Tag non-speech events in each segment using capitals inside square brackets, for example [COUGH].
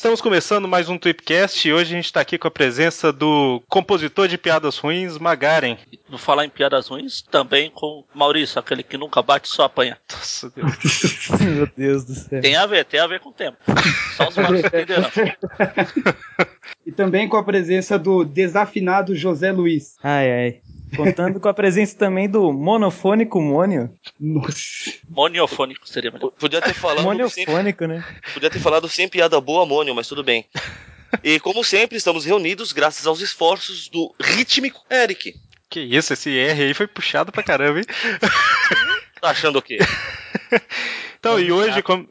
Estamos começando mais um Tweepcast e hoje a gente está aqui com a presença do compositor de piadas ruins, Magaren. Vou falar em piadas ruins, também com Maurício, aquele que nunca bate, só apanha. Nossa Deus. [LAUGHS] Meu Deus do céu. Tem a ver, tem a ver com o tempo. Só os maus [LAUGHS] entenderão. E também com a presença do desafinado José Luiz. Ai, ai. Contando com a presença também do monofônico Mônio. Nossa. Moniofônico seria melhor. Podia ter falado sem, Moniofônico, né? podia ter falado sem piada boa, Mônio, mas tudo bem. E como sempre, estamos reunidos graças aos esforços do rítmico Eric. Que isso, esse R aí foi puxado pra caramba, hein? [LAUGHS] Tá achando o quê? [LAUGHS] Então, e hoje, como,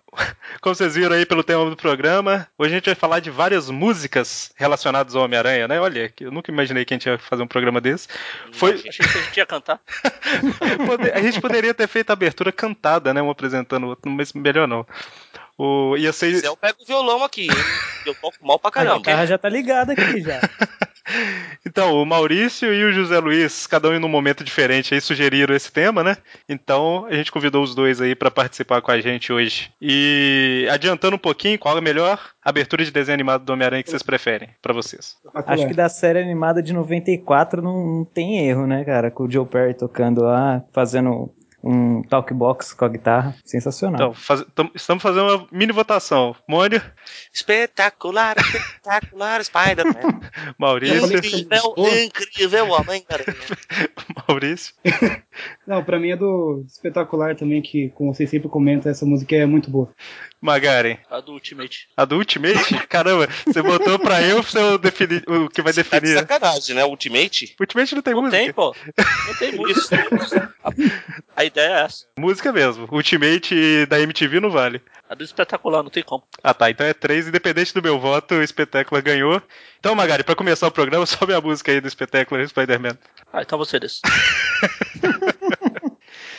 como vocês viram aí pelo tema do programa, hoje a gente vai falar de várias músicas relacionadas ao Homem-Aranha, né? Olha, eu nunca imaginei que a gente ia fazer um programa desse. Foi, Achei que a gente ia cantar. [LAUGHS] A gente poderia ter feito a abertura cantada, né? Um apresentando o outro, mas melhor não. O, ia ser. Se eu pego o violão aqui, eu toco mal pra A caramba. guitarra já tá ligada aqui já. [LAUGHS] Então, o Maurício e o José Luiz, cada um em um momento diferente, aí sugeriram esse tema, né? Então a gente convidou os dois aí pra participar com a gente hoje. E adiantando um pouquinho, qual é a melhor abertura de desenho animado do Homem-Aranha que vocês preferem, pra vocês? Acho que da série animada de 94 não, não tem erro, né, cara? Com o Joe Perry tocando lá, fazendo um talkbox com a guitarra. Sensacional. Então, faz- tam- estamos fazendo uma mini votação. Mônio, Espetacular, espetacular, Spider-Man. [LAUGHS] Maurício, Incrível, incrível Homem-Aranha. [LAUGHS] Maurício. Não, pra mim é do espetacular também, que, como vocês sempre comentam, essa música é muito boa. Magaren. A do Ultimate. A do Ultimate? Caramba, você botou pra eu pra eu definir o que vai Tá de definir. sacanagem, né? Ultimate? Ultimate não tem Não música. tem, pô. Não tem [LAUGHS] música. A ideia é essa. Música mesmo. Ultimate da MTV não vale. A do espetacular, não tem como. Ah tá, então é três, independente do meu voto, o espetáculo ganhou. Então, Magari, pra começar o programa, [LAUGHS] sobe a música aí do espetáculo Spider-Man. Ah, então você desse. [LAUGHS]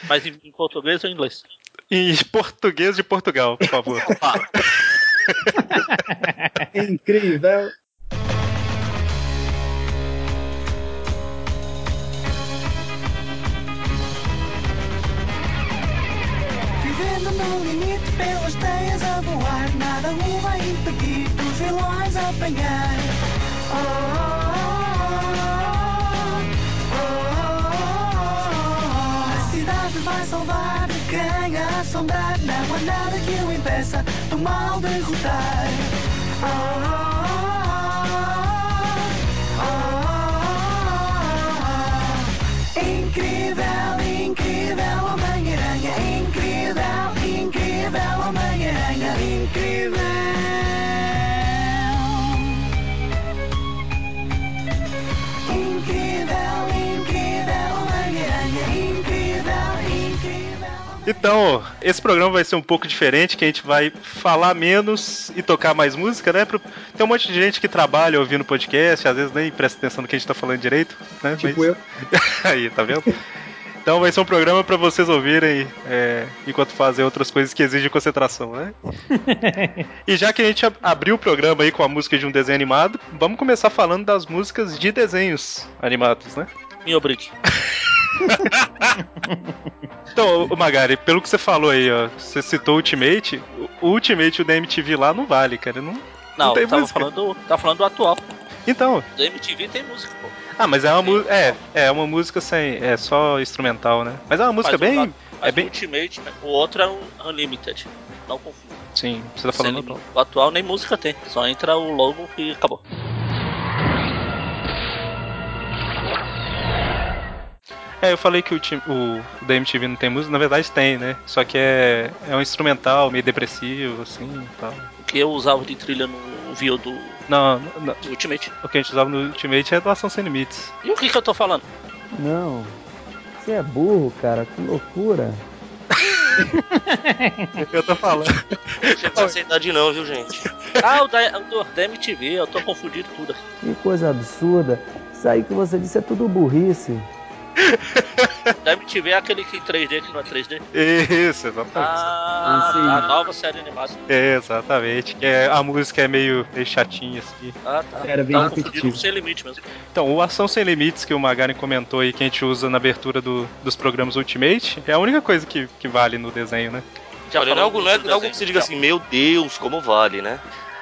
Mas em, em português ou em inglês? Em português de Portugal, por favor. [LAUGHS] É incrível. Vivendo no limite pelas teias a voar, nada o vai impedir dos vilões apanhar. Oh, oh, vai salvar de quem assombrar, não há nada que o impeça do mal derrotar. Oh, Então, esse programa vai ser um pouco diferente, que a gente vai falar menos e tocar mais música, né? Tem um monte de gente que trabalha ouvindo podcast, às vezes nem presta atenção no que a gente tá falando direito, né? Tipo Mas- eu. [LAUGHS] Aí, tá vendo? Então vai ser um programa pra vocês ouvirem é, enquanto fazem outras coisas que exigem concentração, né? [LAUGHS] e já que a gente ab- abriu o programa aí com a música de um desenho animado, vamos começar falando das músicas de desenhos animados, né? Me obrigue. [LAUGHS] [LAUGHS] Então, Magari, pelo que você falou aí, ó, você citou o Ultimate, o Ultimate o da MTV lá não vale, cara. Não... Não, tem eu tava música. falando, tava falando do atual. Então, Do MTV tem música, pô. ah, mas é uma música, é, é uma música sem, é só instrumental, né? Mas é uma música Mas bem, é bem, Ultimate, o outro é o Unlimited. Não confunda. sim, você tá falando Sem- O atual nem música tem. Só entra o logo e acabou. É, eu falei que o, o, o da MTV não tem música, na verdade tem, né? Só que é, é um instrumental meio depressivo, assim e tal. O que eu usava de trilha no Vio do, Não, não, do Ultimate. o que a gente usava no Ultimate é doação sem limites. E o que que eu tô falando? Não. Você é burro, cara. Que loucura. [LAUGHS] Eu tô falando. Não com essa idade não, viu, gente? Ah, o da, o da MTV, eu tô confundindo tudo. Que coisa absurda. Isso aí que você disse é tudo burrice. [LAUGHS] Da MTV é aquele que em 3D que não é 3D. Isso, exatamente. Ah, sim. a nova série animada. Exatamente. Que é, a música é meio, meio chatinha, assim. Ah, tá. Era bem Tava repetitivo. Sem Limite mesmo. Então, o Ação Sem Limites que o Magaren comentou aí, que a gente usa na abertura do- dos programas Ultimate, é a única coisa que, que vale no desenho, né? Já Olha, não é algo, não é, é algo que você diga assim, meu Deus, como vale, né?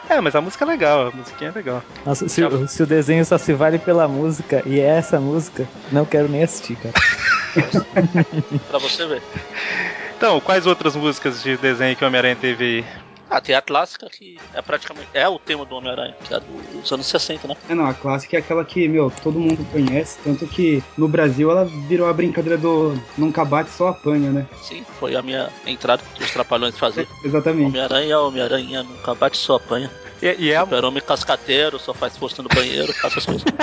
É, mas a música é legal, a musiquinha é legal. Nossa, se, o- se o desenho só se vale pela música e é essa música, não quero nem assistir, cara. [LAUGHS] Pra você ver. Então, quais outras músicas de desenho que o Homem-Aranha teve aí? Ah, tem a clássica que é praticamente. É o tema do Homem-Aranha, que é dos anos 60, né? É, não, a clássica é aquela que, meu, todo mundo conhece, tanto que no Brasil ela virou a brincadeira do nunca bate, só apanha, né? Sim, foi a minha entrada que os trapalhões faziam. Exatamente. Homem-Aranha, Homem-Aranha, nunca bate só apanha. E, e é Super-Homem cascateiro, só faz força no banheiro, essas coisas. [LAUGHS]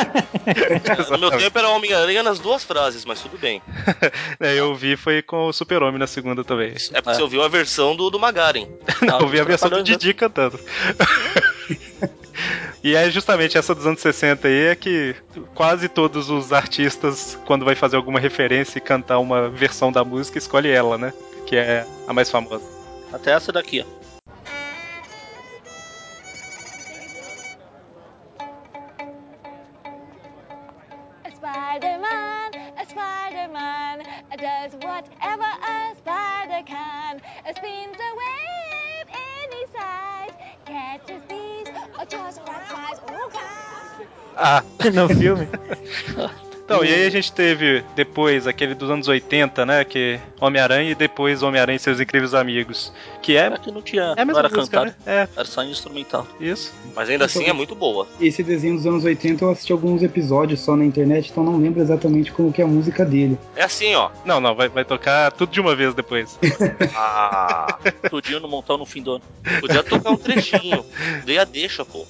No meu tempo era Homem-Aranha nas duas frases, mas tudo bem. [LAUGHS] é, eu vi foi com o Super-Homem na segunda também. É porque É. você ouviu a versão do, do Magaren. Não, [LAUGHS] eu vi a versão do né? Didi cantando. E é justamente essa dos anos 60 aí é que quase todos os artistas, quando vai fazer alguma referência e cantar uma versão da música, escolhe ela, né? Que é a mais famosa. Até essa daqui, ó. [LAUGHS] no filme. então, e aí a gente teve depois aquele dos anos 80, né? Que Homem-Aranha e depois Homem-Aranha e seus incríveis amigos. Que é, É que não tinha. é a não era música, cantado. né? Era só instrumental. É, isso. Mas ainda assim é muito boa. Esse desenho dos anos 80 eu assisti alguns episódios só na internet, então não lembro exatamente como que é a música dele. É assim, ó. Não, não, vai, vai tocar tudo de uma vez depois. [LAUGHS] Ah, Tudinho no montão no fim do ano. podia tocar um trechinho. [LAUGHS] Dei a deixa, pô.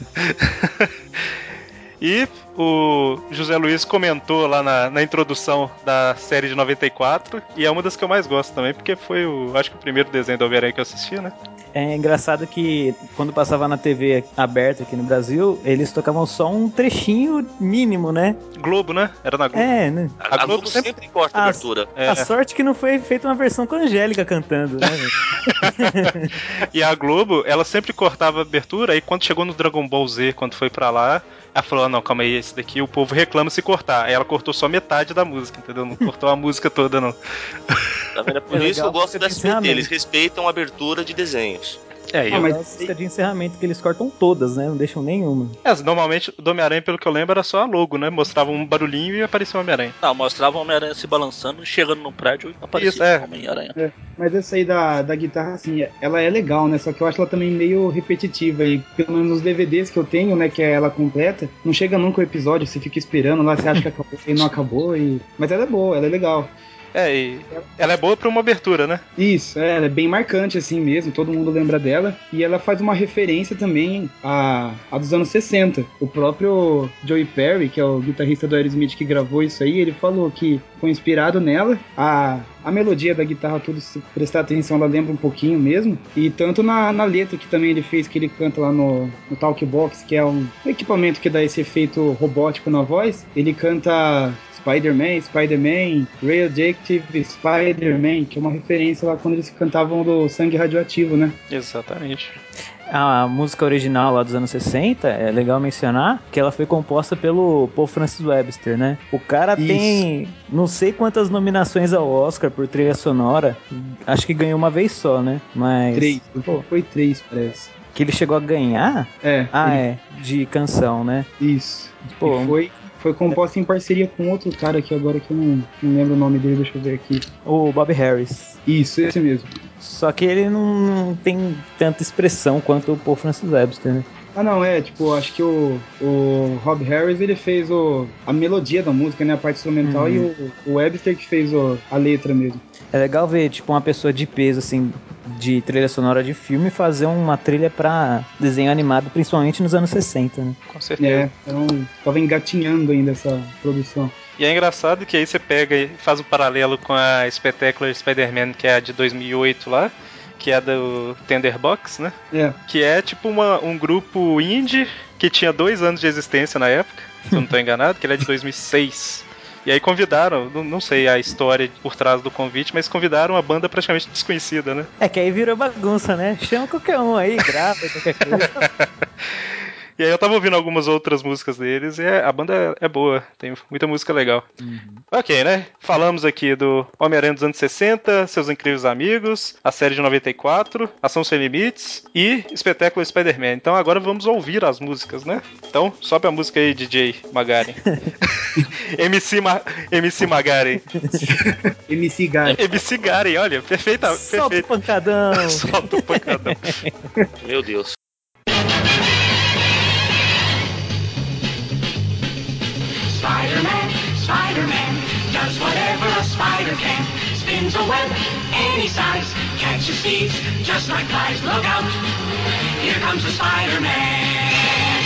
E o José Luiz comentou lá na, na introdução da série de 94, e é uma das que eu mais gosto também, porque foi o, acho que o primeiro desenho do Homem-Aranha que eu assisti, né? É engraçado que quando passava na TV aberta aqui no Brasil, eles tocavam só um trechinho mínimo, né? Globo, né? Era na Globo. É, né? A, a Globo sempre corta a abertura. É. A sorte que não foi feita uma versão com a Angélica cantando, né? velho? [LAUGHS] E a Globo, ela sempre cortava a abertura, e quando chegou no Dragon Ball Z, quando foi pra lá, ela falou: ah, não, calma aí, esse daqui o povo reclama se cortar. Aí ela cortou só metade da música, entendeu? Não cortou a música toda, não. Tá vendo? É por É isso que eu legal gosto da SBT. Eles respeitam a abertura de desenhos. É, e Ah, mas- A música de encerramento que eles cortam todas, né? Não deixam nenhuma. é, normalmente do Homem-Aranha, pelo que eu lembro, era só a logo, né? Mostrava um barulhinho e aparecia o Homem-Aranha. Não, mostrava o Homem-Aranha se balançando e chegando no prédio e aparecia Isso, é. o Homem-Aranha. Mas essa aí da, da guitarra, assim, ela é legal, né? Só que eu acho ela também meio repetitiva. E pelo menos nos DVDs que eu tenho, né, que é ela completa, não chega nunca o episódio, você fica esperando lá, você acha que acabou e não acabou. E... Mas ela é boa, ela é legal. É, e ela é boa pra uma abertura, né? Isso, é, ela é bem marcante assim mesmo, todo mundo lembra dela. E ela faz uma referência também à, à dos anos 60. O próprio Joey Perry, que é o guitarrista do Aerosmith que gravou isso aí, ele falou que foi inspirado nela. A, a melodia da guitarra, tudo, se prestar atenção, ela lembra um pouquinho mesmo. E tanto na, na letra que também ele fez, que ele canta lá no, no Talkbox, que é um equipamento que dá esse efeito robótico na voz, ele canta Spider-Man, Spider-Man, Radioactive Spider-Man, que é uma referência lá quando eles cantavam do sangue radioativo, né? Exatamente. A música original lá dos anos 60, é legal mencionar que ela foi composta pelo Paul Francis Webster, né? O cara Isso. tem não sei quantas nominações ao Oscar por trilha sonora. Acho que ganhou uma vez só, né? Mas. Três. Pô, Foi três, parece. que ele chegou a ganhar? É, Ah, ele- é. De canção, né? isso. Pô, E foi, foi composta em parceria com outro cara aqui agora que eu não, não lembro o nome dele, deixa eu ver aqui. o Bob Harris. Isso, esse mesmo. Só que ele não, não tem tanta expressão quanto o Paul Francis Webster, né? Ah, não, é, tipo, acho que o, o Rob Harris, ele fez o, a melodia da música, né, a parte instrumental, Uhum. e o, o Webster que fez o, a letra mesmo. É legal ver, tipo, uma pessoa de peso, assim, de trilha sonora de filme fazer uma trilha pra desenho animado, principalmente nos anos 60, né? Com certeza. É, então tava engatinhando ainda essa produção. E é engraçado que aí você pega e faz um paralelo com a Spectacular Spider-Man, que é a de 2008 lá, que é do Tenderbox, né? É, Que é tipo uma, um grupo indie que tinha dois anos de existência na época, se eu não tô enganado, que ele é de 2006. E aí convidaram, não, não sei a história por trás do convite, mas convidaram uma banda praticamente desconhecida, né? É que aí virou bagunça, né? Chama qualquer um aí, grava qualquer coisa. [LAUGHS] E aí eu tava ouvindo algumas outras músicas deles e é- a banda é boa, tem muita música legal. Ok, né? Falamos aqui do Homem-Aranha dos anos 60, Seus Incríveis Amigos, a série de 94, Ação Sem Limites e Espetáculo Spider-Man. Então agora vamos ouvir as músicas, né? Então, sobe a música aí, DJ Magaren. [LAUGHS] MC, Ma MC Magaren. [LAUGHS] MC Garen. MC Garen, olha, perfeita, Solta o perfeito. pancadão. [LAUGHS] Solta o pancadão. Meu Deus. Spider-Man, Spider-Man, does whatever a spider can. Spins a web any size, catches thieves just like flies. Look out, here comes the Spider-Man.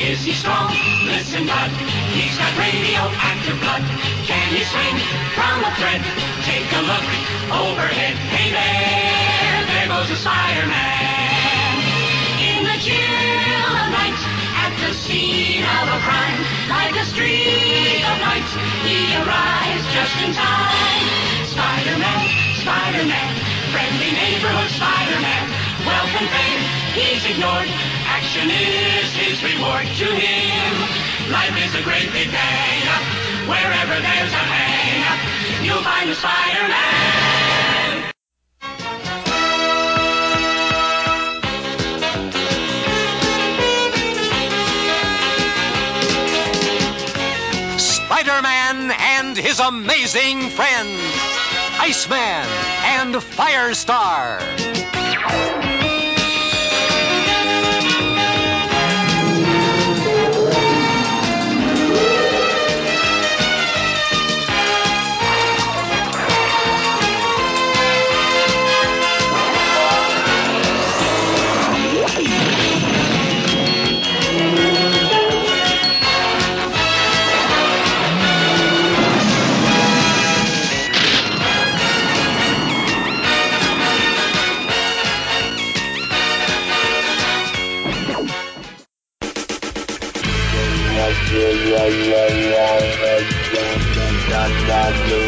Is he strong? Listen, bud, he's got radioactive blood. Can he swing from a thread? Take a look overhead. Hey there, there goes the Spider-Man. In the chill of night, at the scene of a crime, like a streak of light, he arrives just in time. Spider-Man, Spider-Man, friendly neighborhood Spider-Man, and fame he's ignored. Action is his reward to him. Life is a great big day. Wherever there's a hang, you'll find the Spider-Man. His amazing friends, Iceman and Firestar. la la la la la la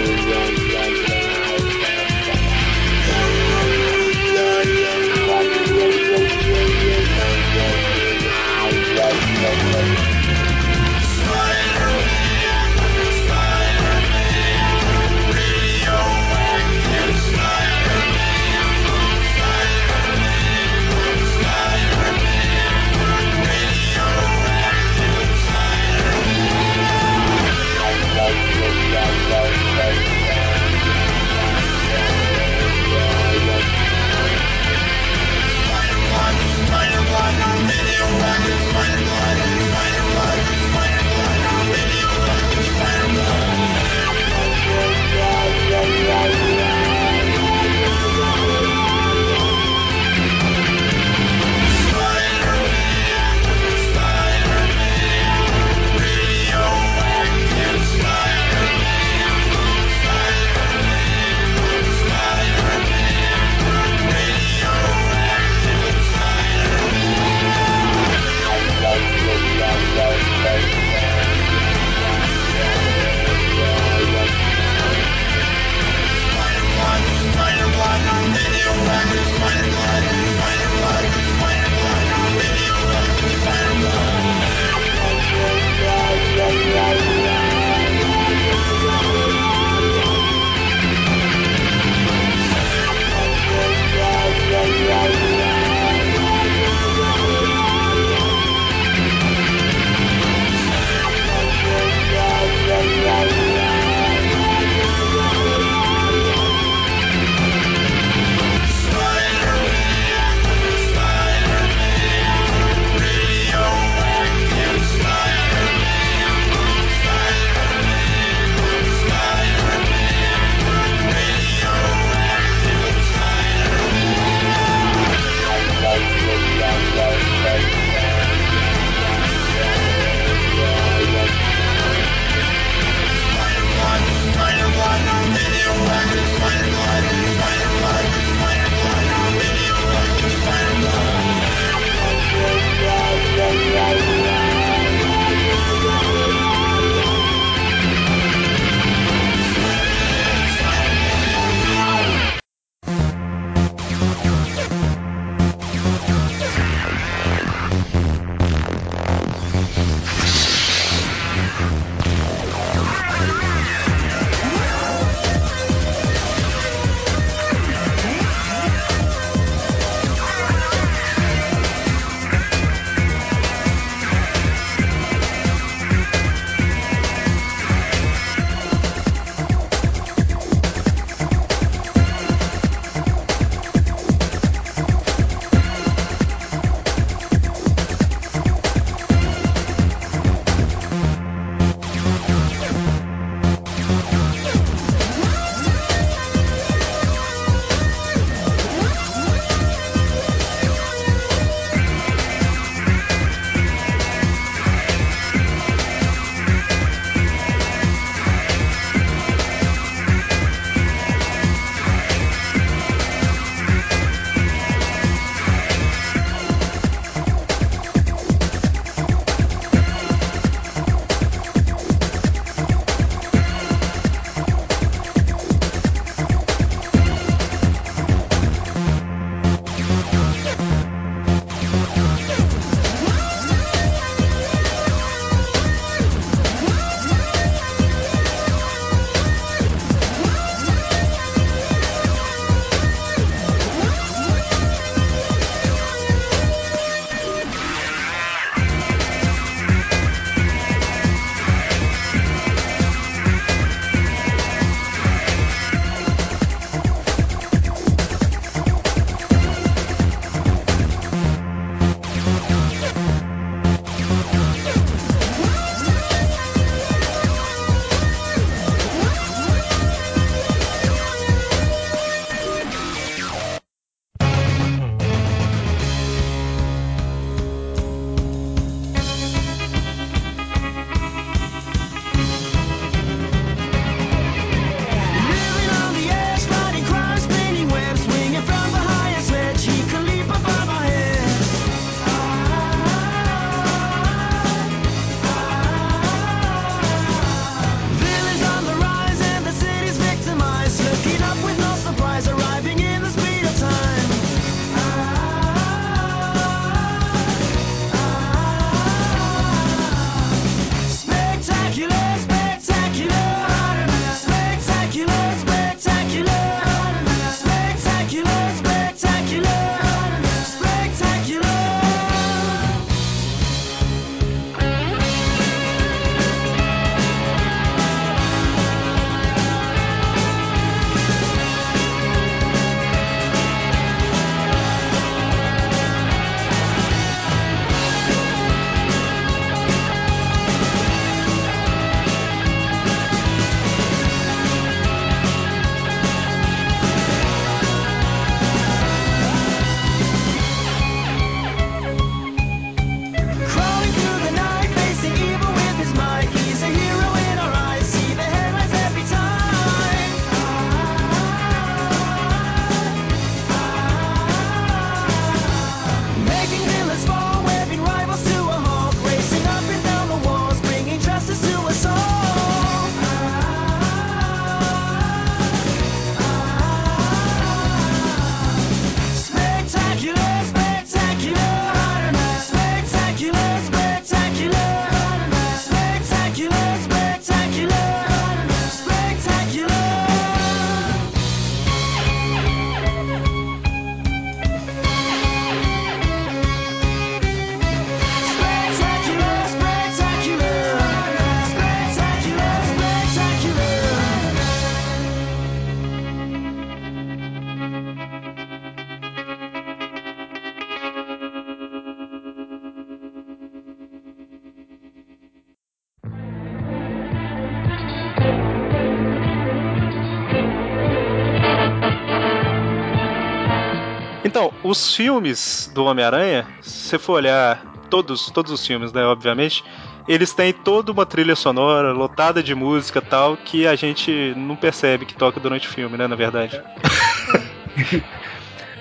os filmes do Homem-Aranha, se você for olhar todos, todos os filmes, né, obviamente, eles têm toda uma trilha sonora lotada de música tal que a gente não percebe que toca durante o filme, né, na verdade. [LAUGHS]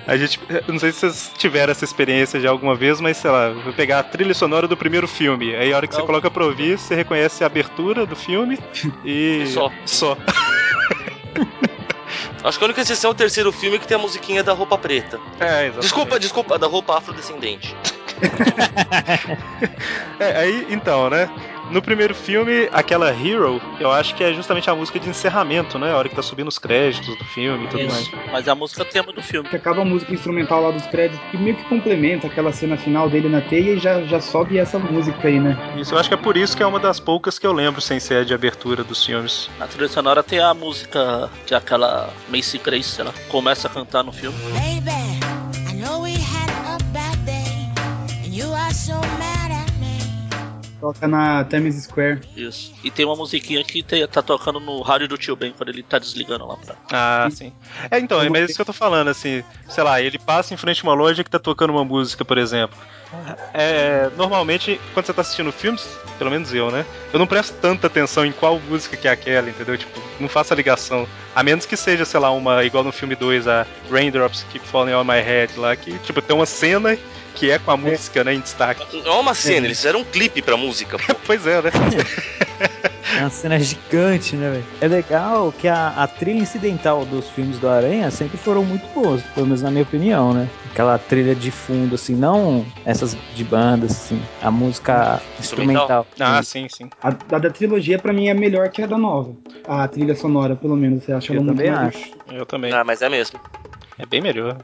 A gente, não sei se vocês tiveram essa experiência já alguma vez, mas sei lá, vou pegar a trilha sonora do primeiro filme. Aí a hora que você Não. coloca pra ouvir, você reconhece a abertura do filme e. E só. Só. [LAUGHS] Acho que a única exceção é o terceiro filme que tem a musiquinha da roupa preta. É, exatamente. Desculpa, desculpa, da roupa afrodescendente. [LAUGHS] É, aí, então, né? No primeiro filme, aquela Hero, eu acho que é justamente a música de encerramento, né? A hora que tá subindo os créditos do filme e tudo mais. Mas é a música tema do filme. Que acaba a música instrumental lá dos créditos e meio que complementa aquela cena final dele na teia e já, já sobe essa música aí, né? Isso, eu acho que é por isso que é uma das poucas que eu lembro sem ser a de abertura dos filmes. Na trilha sonora tem a música que é aquela Macy Grace, ela começa a cantar no filme. Baby, I know we had a bad day, and you are so mad. Toca na Times Square. Isso. E tem uma musiquinha que tem- tá tocando no rádio do tio Ben quando ele tá desligando lá pra. Ah, sim. É, então, é mas é isso que eu tô falando, assim, sei lá, ele passa em frente a uma loja que tá tocando uma música, por exemplo. É, normalmente, quando você tá assistindo filmes, pelo menos eu, né? Eu não presto tanta atenção em qual música que é aquela, entendeu? Tipo, não faço a ligação. A menos que seja, sei lá, uma, igual no filme 2, a Raindrops Keep Falling On My Head lá, que, tipo, tem uma cena que é com a música, né, em destaque. Não é uma cena, eles fizeram um clipe pra música. pô. [LAUGHS] Pois é, né? É uma cena gigante, né, velho? É legal que a, a trilha incidental dos filmes do Aranha sempre foram muito boas, pelo menos na minha opinião, né? Aquela trilha de fundo, assim, não essas de bandas, assim, a música instrumental. Ah, sim, sim. A, a da trilogia, pra mim, é melhor que a da nova. A trilha sonora, pelo menos. Você acha Eu ela muito mais- acho. Eu também. Ah, mas é mesmo. É bem melhor.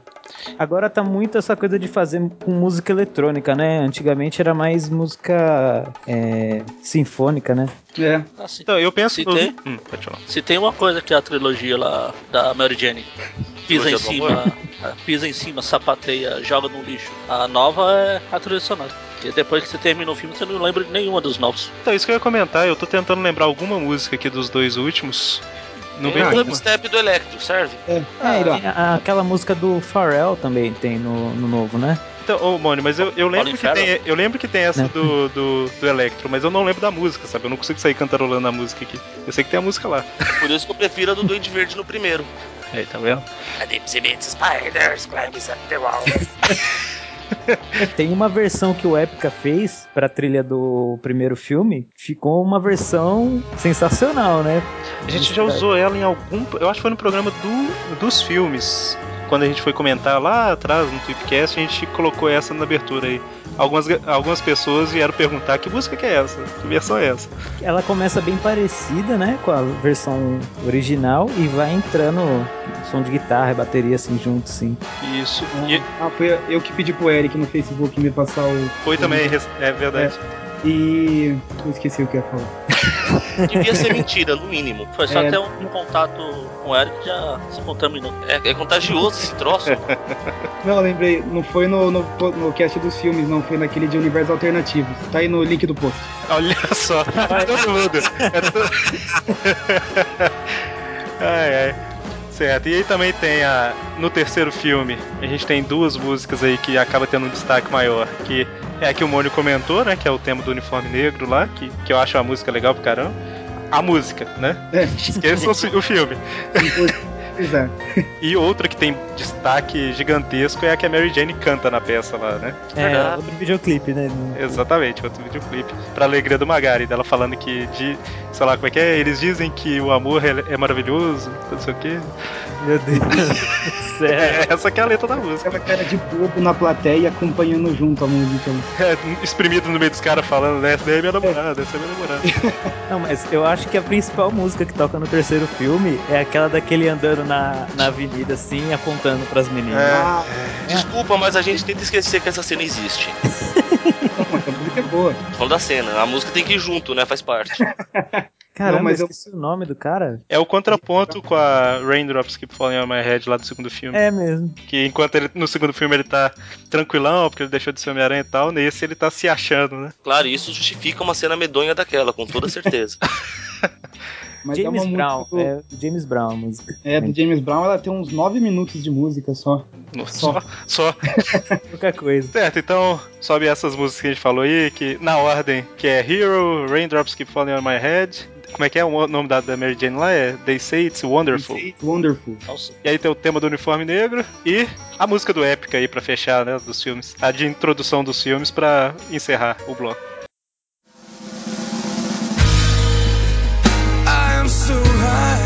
Agora tá muito essa coisa de fazer com música eletrônica, né? Antigamente era mais música é, sinfônica, né? É. Assim, Então, eu penso. Se no- tem- Hum, pode falar. se tem uma coisa que é a trilogia lá da Mary Jane pisa em cima, ah, pisa em cima, sapateia, joga no lixo. A nova é a trilha sonora. Porque depois que você termina o filme, você não lembra de nenhuma dos novos. Então, isso que eu ia comentar, eu tô tentando lembrar alguma música aqui dos dois últimos. Não Tem vem o dubstep do Electro, serve? É, Ah, é, tem a- aquela música do Pharrell também tem no, no novo, né? Então, ô, Mônio, mas eu, eu lembro que tem, eu lembro que tem essa Né? do, do, do Electro, mas eu não lembro da música, sabe? Eu não consigo sair cantarolando a música aqui. Eu sei que tem a música lá. [LAUGHS] Por isso que eu prefiro a do Duende Verde no primeiro. Aí, tá vendo? spiders climbing up the wall. [LAUGHS] [LAUGHS] Tem uma versão que o Epica fez pra trilha do primeiro filme, ficou uma versão sensacional, né? A gente já usou ela em algum. Eu acho que foi no programa do, dos filmes. Quando a gente foi comentar lá atrás no Tweepcast, a gente colocou essa na abertura aí. Algumas, algumas pessoas vieram perguntar que música que é essa? Que versão é essa? Ela começa bem parecida, né, com a versão original e vai entrando som de guitarra e bateria assim junto, assim. Isso. E Ah, foi eu que pedi pro Eric no Facebook me passar o. foi também, é verdade. E. Eu esqueci o que eu ia falar. [LAUGHS] Devia ser mentira, no mínimo. Foi só É. ter um, um contato com o Eric já se contaminou. É, é contagioso esse troço. Não, lembrei, não foi no, no, no cast dos filmes, não, foi naquele de universos alternativos. Tá aí no link do post. Olha só, é [LAUGHS] todo mundo. É todo... [LAUGHS] ai, ai. Certo, e aí também tem a. No terceiro filme, a gente tem duas músicas aí que acaba tendo um destaque maior. Que é a que o Mônio comentou, né? Que é o tema do uniforme negro lá, que, que eu acho a música legal pro caramba. A música, né? É, Esqueçam o filme. Pois é. E outra que tem destaque gigantesco é a que a Mary Jane canta na peça lá, né? É, outro videoclipe, né? Exatamente, outro videoclipe. Pra alegria do Magari, dela falando que, de, sei lá, como é que é? Eles dizem que o amor é, é maravilhoso, não sei o quê. Meu Deus. [LAUGHS] É, essa que é a letra da música. Aquela cara de bobo na plateia acompanhando junto a música. É, exprimido no meio dos caras falando, né? Essa daí é minha namorada, essa é minha namorada. Não, mas eu acho que a principal música que toca no terceiro filme é aquela daquele andando na, na avenida assim, apontando pras meninas. É. Ah, Desculpa, mas a gente tenta esquecer que essa cena existe. não, mas a música é boa. Tô falando da cena, a música tem que ir junto, né? Faz parte. [LAUGHS] Caramba, Não, mas eu- esqueci o nome do cara. É o contraponto com a Raindrops Keep Falling on My Head lá do segundo filme. É mesmo. Que enquanto ele, no segundo filme ele tá tranquilão, porque ele deixou de ser Homem-Aranha e tal, nesse ele tá se achando, né? Claro, isso justifica uma cena medonha daquela, com toda certeza. [LAUGHS] Mas é James uma Brown, música do- é do James Brown a música. É, do James Brown, ela tem uns 9 minutos de música só. Só, [LAUGHS] só. [LAUGHS] Qualquer coisa. Certo, então sobe essas músicas que a gente falou aí, que na ordem, que é Hero, Raindrops Keep Falling on My Head. Como é que é o nome da, da Mary Jane lá? É They Say It's Wonderful. It's Wonderful. Nossa. E aí tem o tema do uniforme negro e a música do Épica aí pra fechar, né, dos filmes. A de introdução dos filmes pra encerrar o bloco. cry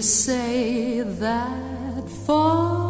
say that falling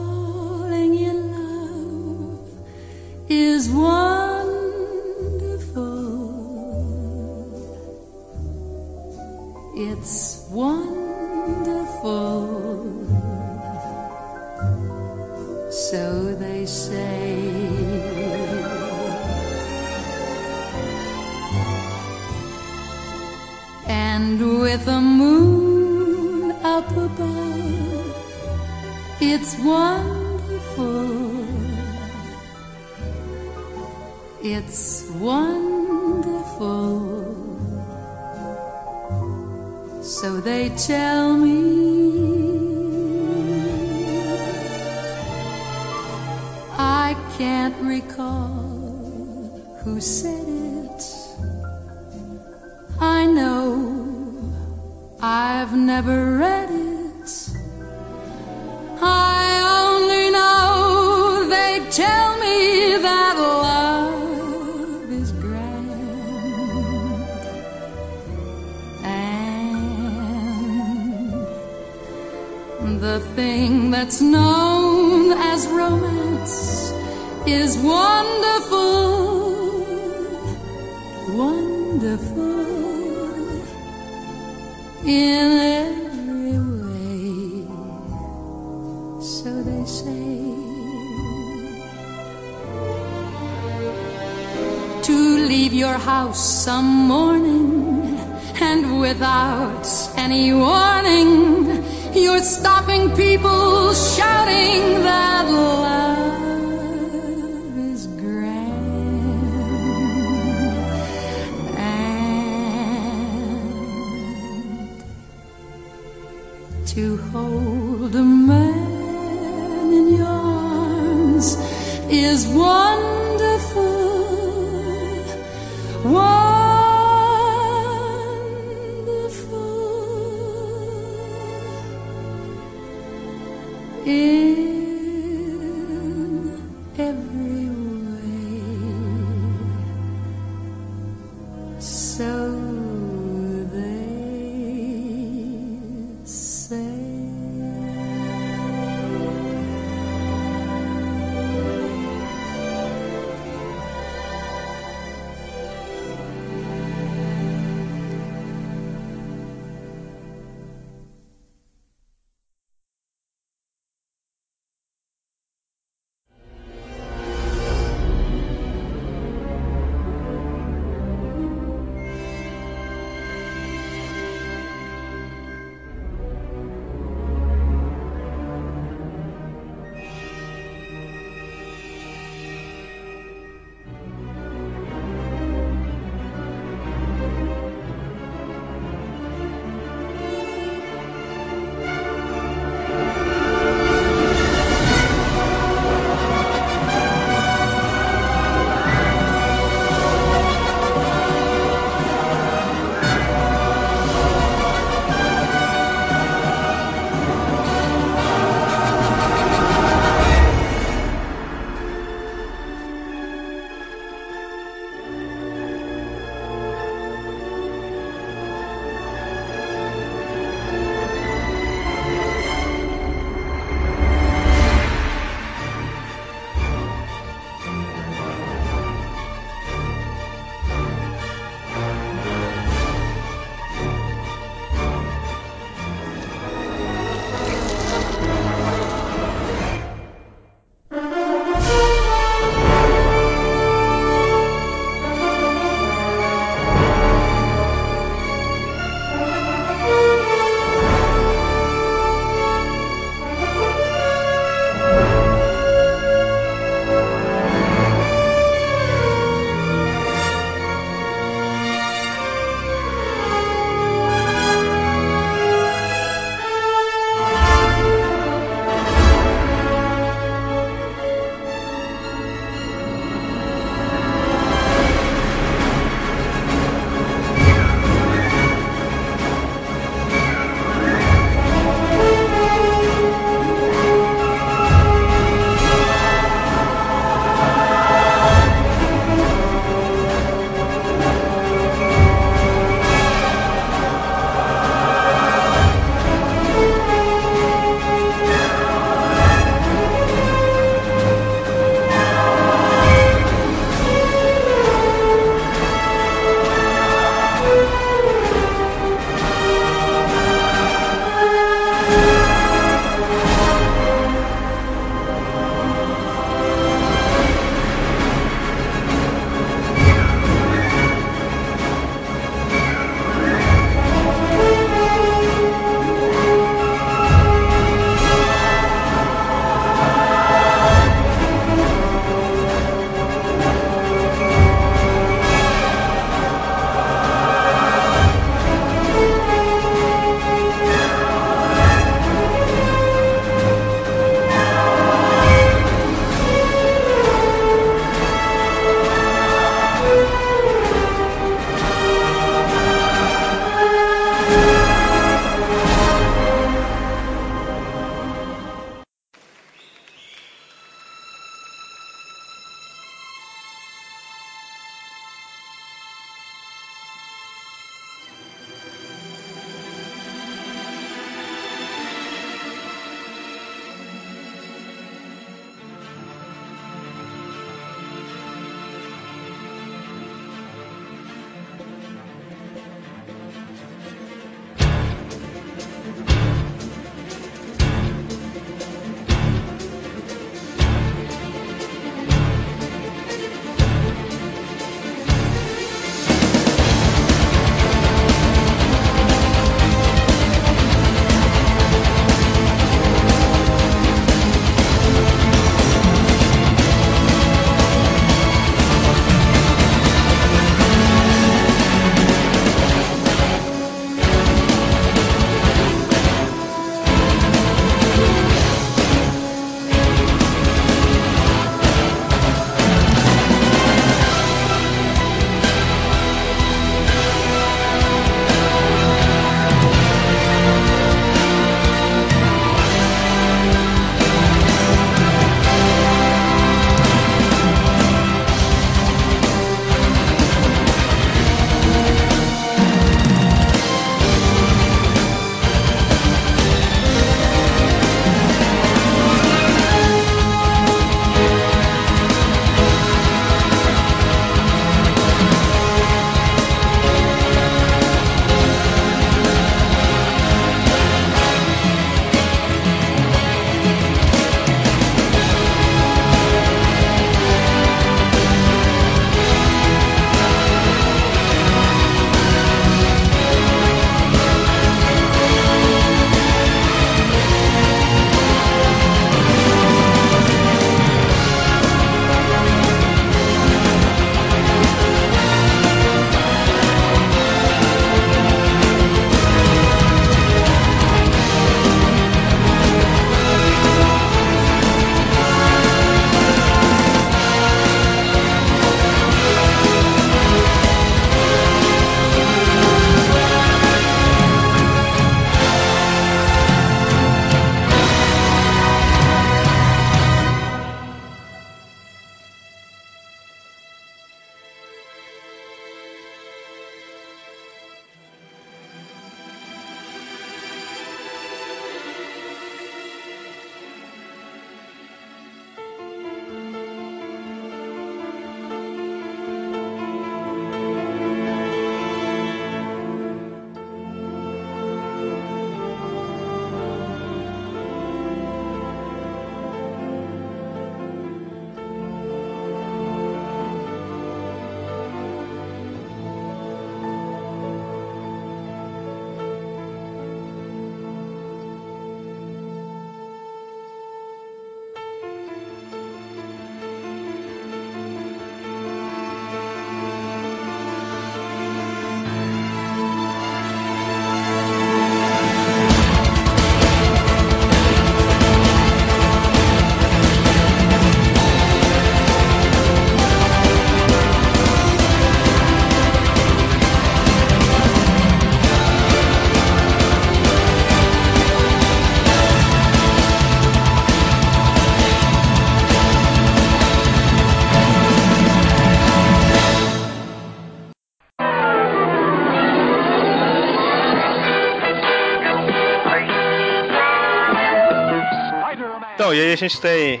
e aí a gente tem.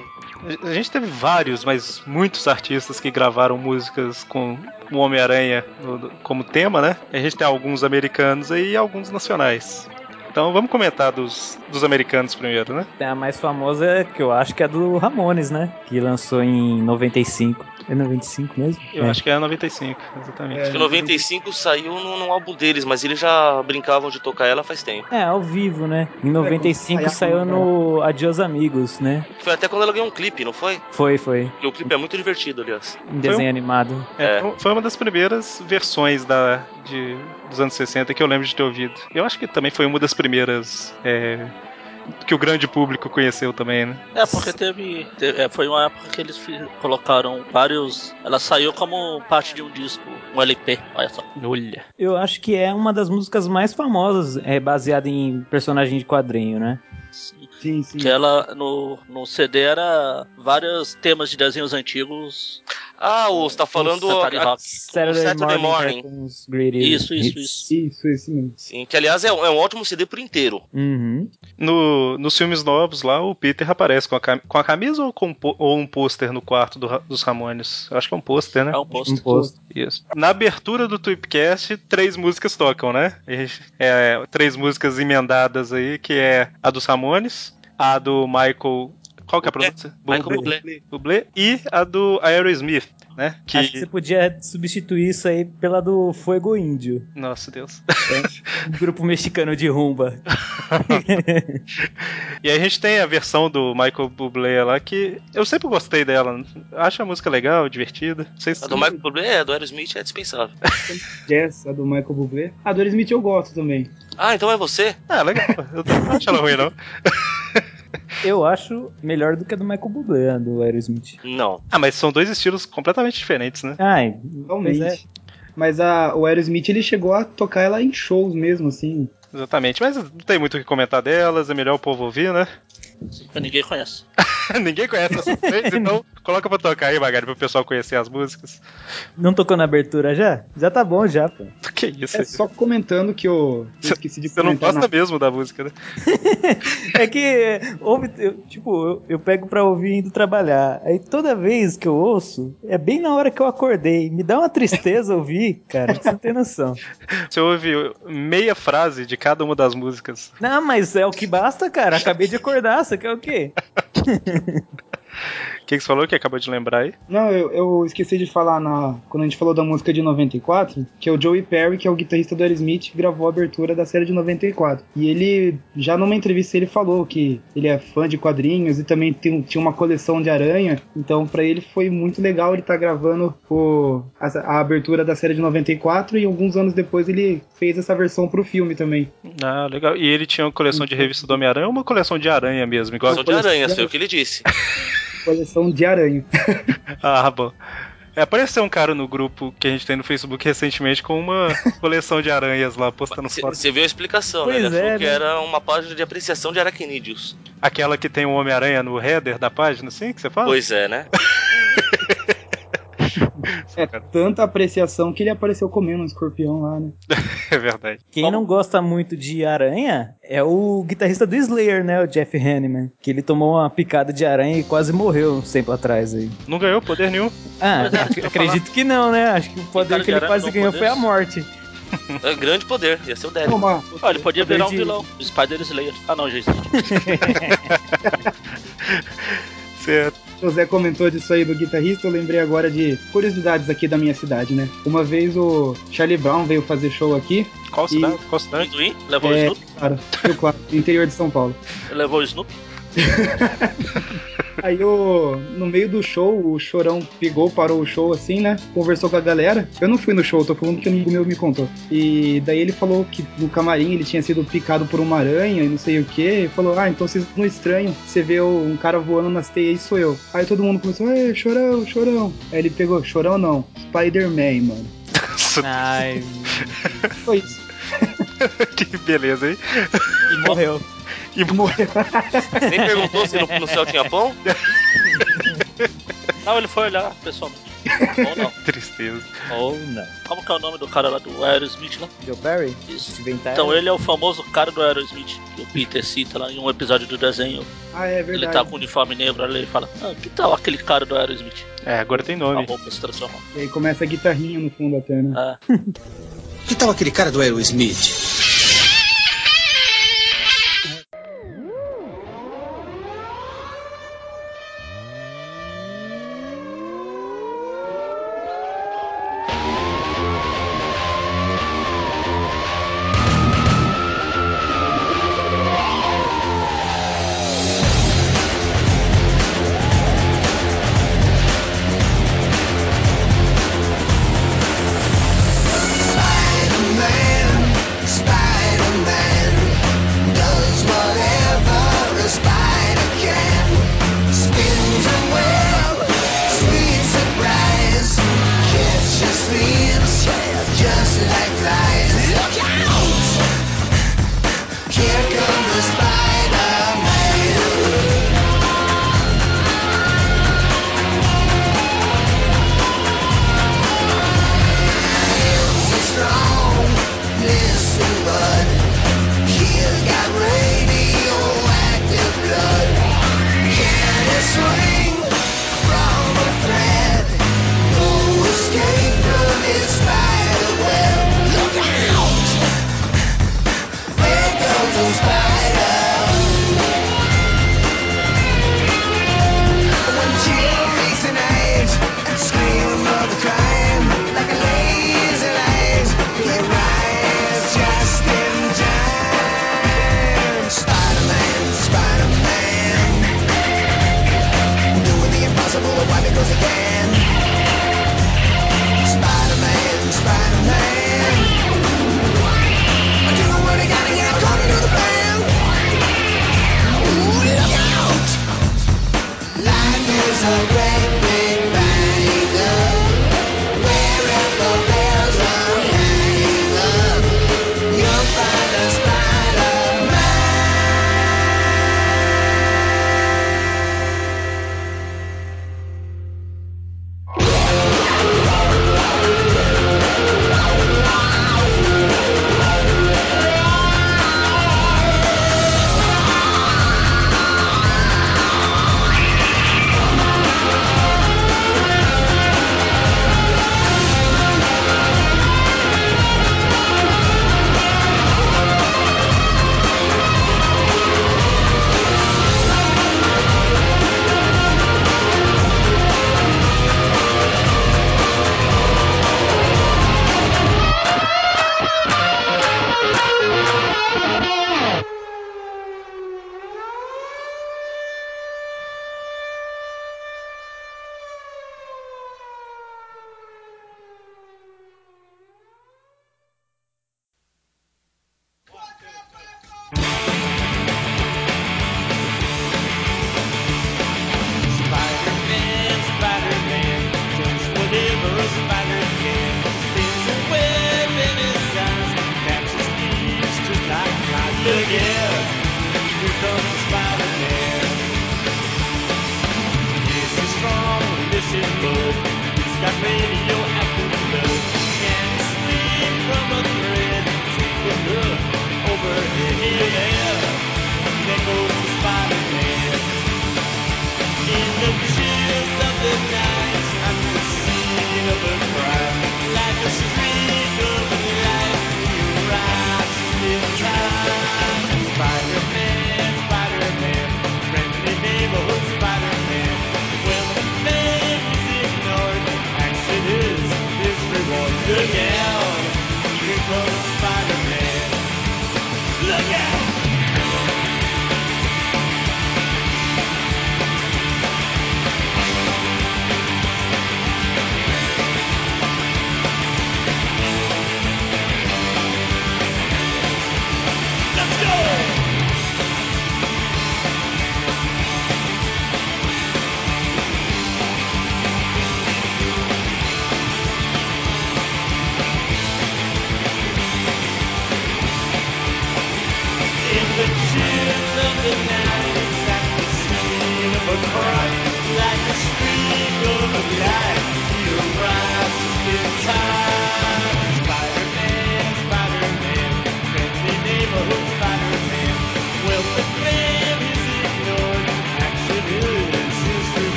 A gente teve vários, mas muitos artistas que gravaram músicas com o Homem-Aranha como tema, né? A gente tem alguns americanos e alguns nacionais. Então vamos comentar dos, dos americanos primeiro, né? A mais famosa que eu acho que é a do Ramones, né? Que lançou em 95. É 95 mesmo? Eu É. acho que é a 95, exatamente. Acho que 95 saiu num, num álbum deles, mas eles já brincavam de tocar ela faz tempo. É, ao vivo, né? Em 95 É, saiu no Adios Amigos, né? Foi até quando ela ganhou um clipe, não foi? Foi, foi. Porque o clipe é muito divertido, aliás. Em desenho animado. É, foi- Foi uma das primeiras versões da, de, dos anos 60 que eu lembro de ter ouvido. Eu acho que também foi uma das primeiras é, que o grande público conheceu também, né? É, porque teve. te- é, foi uma época que eles colocaram vários. Ela saiu como parte de um disco, um LP, olha só. Olha. Eu acho que é uma das músicas mais famosas, é baseada em personagem de quadrinho, né? Sim, sim. Que ela no, no CD era vários temas de desenhos antigos. Ah, o- você tá falando. Saturday a- Rock. Saturday, Saturday Morning, Morning. Greatest Isso, isso, Hits. isso. Isso, esse mesmo. Sim, que aliás é, um- é um ótimo CD por inteiro. Uhum. No, nos filmes novos lá, o Peter aparece com a, cam- com a camisa ou, com, ou um pôster no quarto do dos Ramones? Eu acho que é um pôster, né? É um Um post. posto. Isso. Na abertura do Tweepcast, três músicas tocam, né? A É, três músicas emendadas aí, que é a dos Ramones, a do Michael. Qual que é a pronúncia? Michael Bublé. Bublé. E a do Aerosmith, né? Acho que você podia substituir isso aí pela do Fuego Índio, Nossa Deus. um grupo mexicano de rumba. [LAUGHS] E aí a gente tem a versão do Michael Bublé lá que eu sempre gostei dela. Acho a música legal, divertida. Não sei se A do Michael Bublé, é, a do Aerosmith é dispensável. [LAUGHS] Jazz, a do Michael Bublé. A do Smith eu gosto também. Ah, então é você? Ah, legal. Eu não acho ela ruim, não. [LAUGHS] Eu acho melhor do que a do Michael Bublé, do Aerosmith. Não. Ah, mas são dois estilos completamente diferentes, né? Ai, Realmente. é. Mas a, o Aerosmith ele chegou a tocar ela em shows mesmo, assim. Exatamente. Mas não tem muito o que comentar delas, é melhor o povo ouvir, né? Ninguém conhece. [LAUGHS] Ninguém conhece essas três, então coloca pra tocar aí, Magari, pro pessoal conhecer as músicas. Não tocou na abertura já? Já tá bom já, pô. [LAUGHS] Que isso? É só comentando que eu, eu esqueci de Você não gosta na- mesmo da música, né? [LAUGHS] É que ouve, eu, tipo, eu, eu pego pra ouvir indo trabalhar. Aí toda vez que eu ouço, é bem na hora que eu acordei. Me dá uma tristeza ouvir, cara. Você não tem noção. Você ouve meia frase de cada uma das músicas. Não, mas é o que basta, cara. Acabei de acordar, você quer o quê? [LAUGHS] O que, que você falou que acabou de lembrar aí? Não, eu, eu esqueci de falar na, quando a gente falou da música de 94, que é o Joey Perry, que é o guitarrista do Aerosmith, que gravou a abertura da série de 94. E ele, já numa entrevista, ele falou que ele é fã de quadrinhos e também tem- tinha uma coleção de aranha. Então, pra ele foi muito legal ele estar gravando o, a, a abertura da série de 94 e alguns anos depois ele fez essa versão pro filme também. Ah, legal. E ele tinha uma coleção de revista do Homem-Aranha ou uma coleção de aranha mesmo? Igual... São de aranha, foi o que ele disse. [LAUGHS] Coleção de aranha. [LAUGHS] Ah, bom. É, apareceu um cara no grupo que a gente tem no Facebook recentemente com uma [LAUGHS] coleção de aranhas lá, postando fotos. Você viu a explicação, Pois né? Ele é, achou que né? era uma página de apreciação de aracnídeos. Aquela que tem o Homem-Aranha no header da página, assim, que você fala? Pois é, né? [LAUGHS] É tanta apreciação que ele apareceu comendo um escorpião lá, né? [LAUGHS] É verdade. Quem não gosta muito de aranha é o guitarrista do Slayer, né? O Jeff Hanneman. Que ele tomou uma picada de aranha e quase morreu um tempo atrás aí. Não ganhou poder nenhum. Ah, [LAUGHS] é, acredito que não, né? Acho que o poder que ele quase ganhou poder? foi a morte. [LAUGHS] É grande poder, ia ser o Devil. Olha, ele podia virar um de- vilão. Spider Slayer. Ah, não, existe. Certo. O Zé comentou disso aí do guitarrista, eu lembrei agora de curiosidades aqui da minha cidade, né? Uma vez o Charlie Brown veio fazer show aqui. Qual E- cidade? Qual cidade? Levou o É, Snoopy? cara, Rio Claro, interior de São Paulo. Levou o Snoopy? [LAUGHS] Aí o, no meio do show, o Chorão pegou, parou o show assim, né? Conversou com a galera. Eu não fui no show, tô falando que um amigo meu me contou. E daí ele falou que no camarim ele tinha sido picado por uma aranha e não sei o que. E falou, ah, então vocês não estranham. Você vê um cara voando nas teias e sou eu. Aí todo mundo começou, ei, Chorão, Chorão. Aí ele pegou, Chorão não, Spider-Man, mano. Ai, Foi isso. [LAUGHS] que beleza, hein? e morreu. E morreu. [LAUGHS] Nem perguntou se no, no céu tinha pão? Não, ele foi olhar pessoalmente. Ou não. [LAUGHS] Tristeza. Ou não. Como que é o nome do cara lá do Aerosmith lá? Joe Barry? Isso. Então ele é o famoso cara do Aerosmith, que o Peter cita lá em um episódio do desenho. Ah, é verdade. Ele tá com o um uniforme negro ali e fala, ah, que tal aquele cara do Aerosmith? É, agora tem nome. A roupa se transformar. E aí começa a guitarrinha no fundo até, né? É. [LAUGHS] que tal aquele cara do Aerosmith?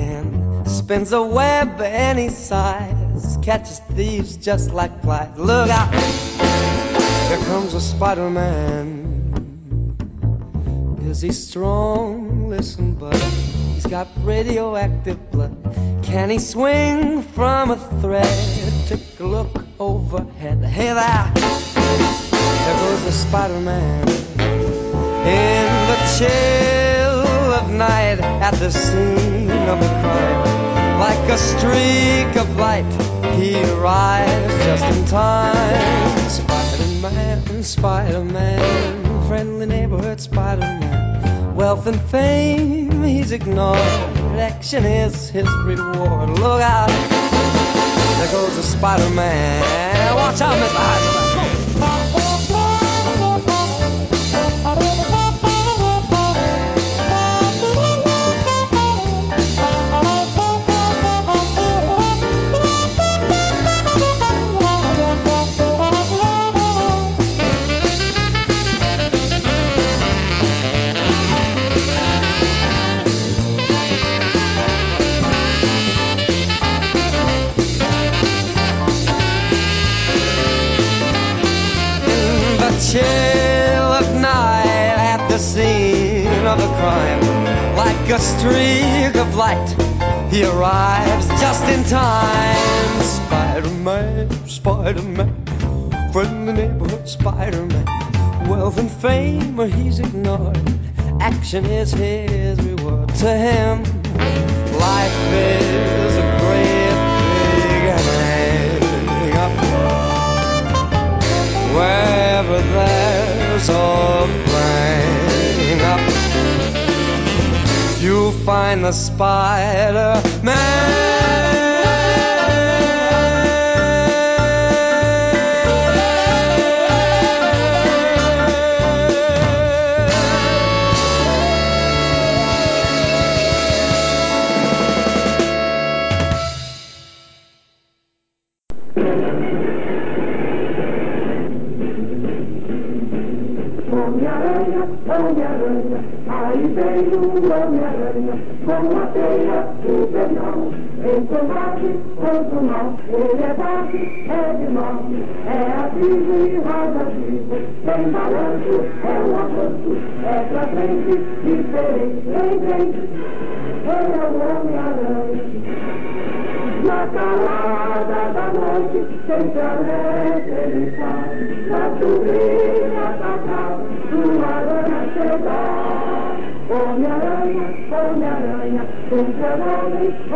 Can. Spins a web any size, catches thieves just like flies. Look out! Here comes a Spider-Man. Is he strong? Listen, bud. He's got radioactive blood. Can he swing from a thread? Take a look overhead. Hey there! There goes the Spider-Man. In the night at the scene of the crime, like a streak of light, he arrives just in time. Spider-Man, Spider-Man, friendly neighborhood Spider-Man. Wealth and fame he's ignored, action is his reward. Look out, there goes the Spider-Man. Watch out, Mr. Heisenberg. Like a streak of light, he arrives just in time. Spider-Man, Spider-Man, friendly neighborhood Spider-Man. Wealth and fame, where he's ignored. Action is his reward to him. Life is a great big hang up. Wherever there's a up, you'll find the Spider Homem-Aranha, Homem-Aranha, com a teia infernal, em combate contra o mal, ele é base, é de norte, é ativo e radioativo, tem balanço, é um avanço, é pra frente, diferente, em frente, ele é o Homem-Aranha. Na calada da noite, sempre alegre ele sai,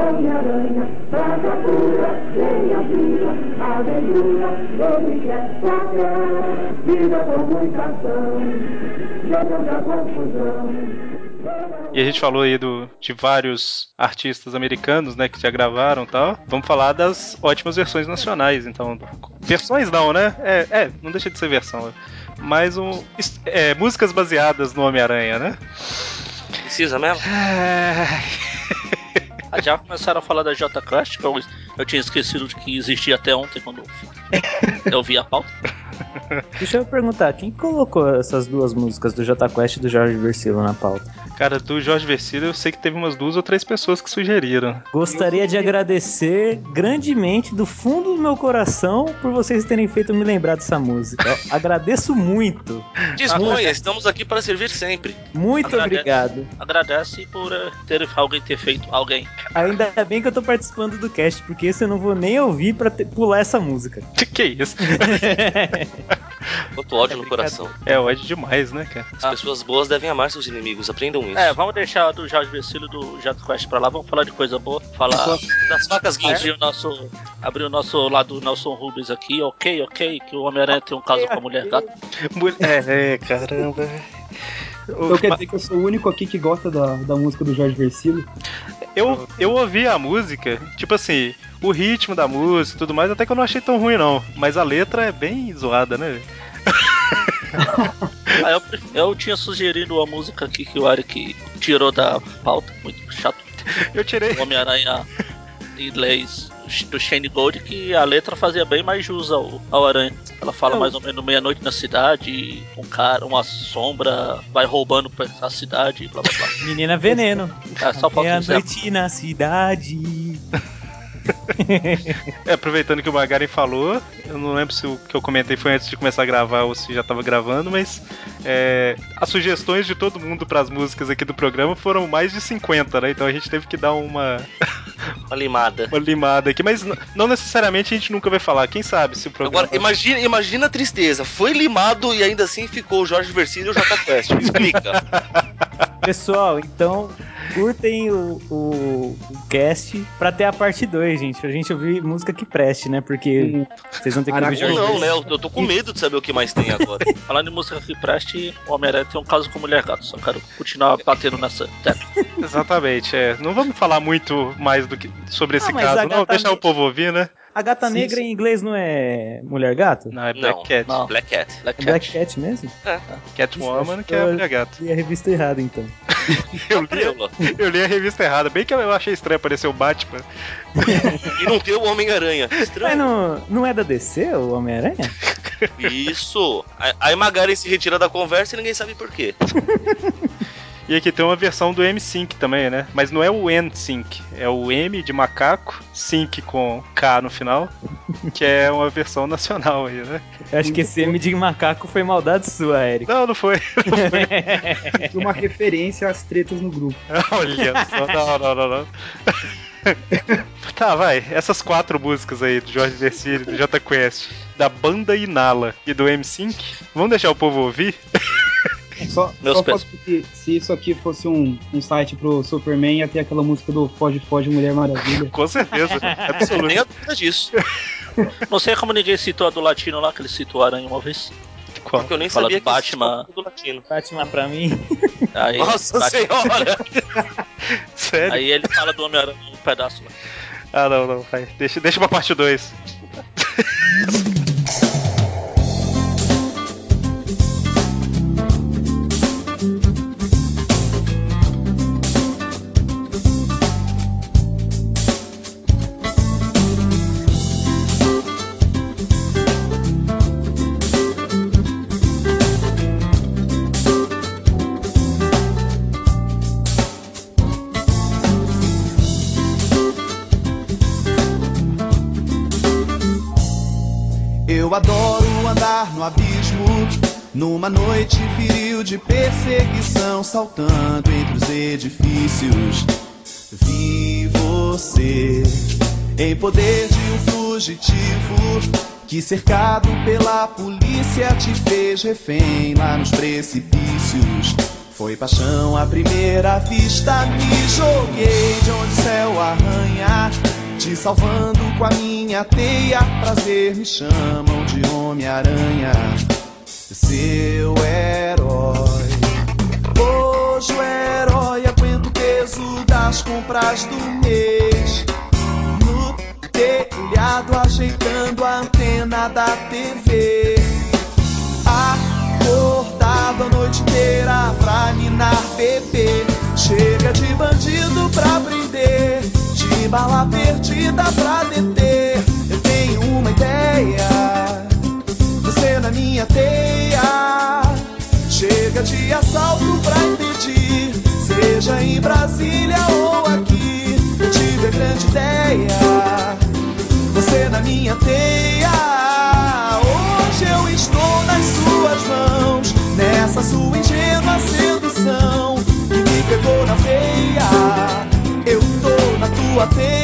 Homem-Aranha, traga pura, lenha viva, aventura, ele quer qualquer, vida com muita ação, chega da confusão. E a gente falou aí do, de vários artistas americanos, né, que já gravaram e tal. Vamos falar das ótimas versões nacionais, então. Versões não, né? É, é não deixa de ser versão. Mas um, é, músicas baseadas no Homem-Aranha, né? Precisa mesmo? Ah, Já começaram a falar da J Quest, que eu, eu tinha esquecido de que existia até ontem quando eu vi a pauta. [LAUGHS] Deixa eu perguntar, quem colocou essas duas músicas do Jota Quest e do Jorge Versilo na pauta? Cara, do Jorge Versilo eu sei que teve umas duas ou três pessoas que sugeriram. Gostaria de agradecer grandemente do fundo do meu coração por vocês terem feito me lembrar dessa música. Eu agradeço muito. Disponha, estamos aqui para servir sempre. Muito Agradece. obrigado. Agradece por eh, ter alguém ter feito alguém. Ainda bem que eu tô participando do cast, porque esse eu não vou nem ouvir pra te- pular essa música. [LAUGHS] Que isso? [LAUGHS] Quanto ódio no coração. É ódio demais, né, cara? As pessoas boas devem amar seus inimigos, aprendam isso. É, vamos deixar do Jorge Vecílio e do Jato Quest pra lá, vamos falar de coisa boa. Falar. Das facas. Abrir o nosso, abrir o nosso lado do Nelson Rubens aqui, ok, ok, que o Homem-Aranha tem um caso com a mulher gata. É, é, caramba. Então quer dizer que eu sou o único aqui que gosta da, da música do Jorge Versilo? Eu, eu ouvi a música, tipo assim, o ritmo da música e tudo mais, até que eu não achei tão ruim, não. Mas a letra é bem zoada, né? Aí [LAUGHS] eu, eu tinha sugerido uma música aqui que o Eric tirou da pauta, muito chato. Eu tirei. Homem-Aranha em inglês do Shane Gold, que a letra fazia bem mais jus ao, ao Aranha. Ela fala Eu- mais ou menos meia-noite na cidade, um cara, uma sombra vai roubando a cidade, blá blá blá. Menina Veneno. É, só exemplo. Meia-noite na cidade. [LAUGHS] [LAUGHS] É, aproveitando que o Magaren falou, eu não lembro se o que eu comentei foi antes de começar a gravar ou se já tava gravando, mas é, as sugestões de todo mundo pras músicas aqui do programa foram mais de 50, né? Então a gente teve que dar uma, [LAUGHS] Uma limada. uma limada aqui, mas não necessariamente a gente nunca vai falar. Quem sabe se o programa. Agora, imagina, imagina a tristeza. Foi limado e ainda assim ficou o Jorge Versilo e o Jota Quest. [LAUGHS] Explica. Pessoal, então curtem o, o, o cast pra ter a parte 2, gente. Pra gente ouvir música que preste, né? Porque vocês vão ter que ouvir Ou Jorge não, né? Eu tô com medo de saber o que mais tem agora. [LAUGHS] Falando em música que preste, o Homem-Aranha tem um caso com mulher gato. Só quero continuar batendo nessa tecla. Exatamente, é. Não vamos falar muito mais do que sobre esse Ah, caso, não. Deixar o povo ouvir, né? A gata Sim, negra sim. em inglês não é mulher gato? Não, é Não, Black Cat. não. Black Cat. Black É Cat. Black Cat mesmo? Catwoman, Acho que é a mulher gata. li a revista errada, então. [LAUGHS] Eu li, eu li a revista errada. Bem que eu achei estranho aparecer o Batman. [LAUGHS] E não tem o Homem-Aranha. Mas Estranho. não, não é da DC, o Homem-Aranha? Isso. Aí- Aí Magaren se retira da conversa e ninguém sabe por quê. [LAUGHS] E aqui tem uma versão do M-Sync também, né? Mas não é o N-Sync, é o M de macaco, Sync com K no final, que é uma versão nacional aí, né? Eu acho que esse M de macaco foi maldade sua, Eric. Não, não foi. [LAUGHS] E uma referência às tretas no grupo. Olha só, não, não, não, não. [LAUGHS] Tá, vai. Essas quatro músicas aí do Jorge Versilo, do J Quest, da banda Inala e do M-Sync, vamos deixar o povo ouvir? [LAUGHS] Só, Meus só pesos. que se isso aqui fosse um, um site pro Superman, ia ter aquela música do Foge Foge Mulher Maravilha. [LAUGHS] Com certeza, absoluto. Nem a dúvida disso. Não sei como ninguém citou a do Latino lá, que ele citou o Aranha uma vez. Qual? Porque eu nem Fala sabia do que Batman. do latino. Batman pra mim. Aí, Nossa Batman- senhora! [LAUGHS] Sério? Aí ele fala do Homem-Aranha um pedaço lá. Ah, não, não, vai. Deixa, deixa pra parte 2. [LAUGHS] abismo, numa noite viril de perseguição, saltando entre os edifícios. Vi você em poder de um fugitivo que, cercado pela polícia, te fez refém lá nos precipícios. Foi paixão à primeira vista, me joguei de onde o céu arranha, te salvando com a minha teia. Prazer me chamam de Homem-Aranha, seu herói. Hoje o herói aguenta o peso das compras do mês. No telhado, ajeitando a antena da TV. Acordado a noite inteira pra ninar bebê. Chega de bandido pra prender, de bala perdida pra deter. Você na minha teia. Chega de assalto pra impedir. Seja em Brasília ou aqui. Eu tive a grande ideia. Você na minha teia. Hoje eu estou nas suas mãos. Nessa sua ingênua sedução. Que me pegou na veia. Eu tô na tua teia.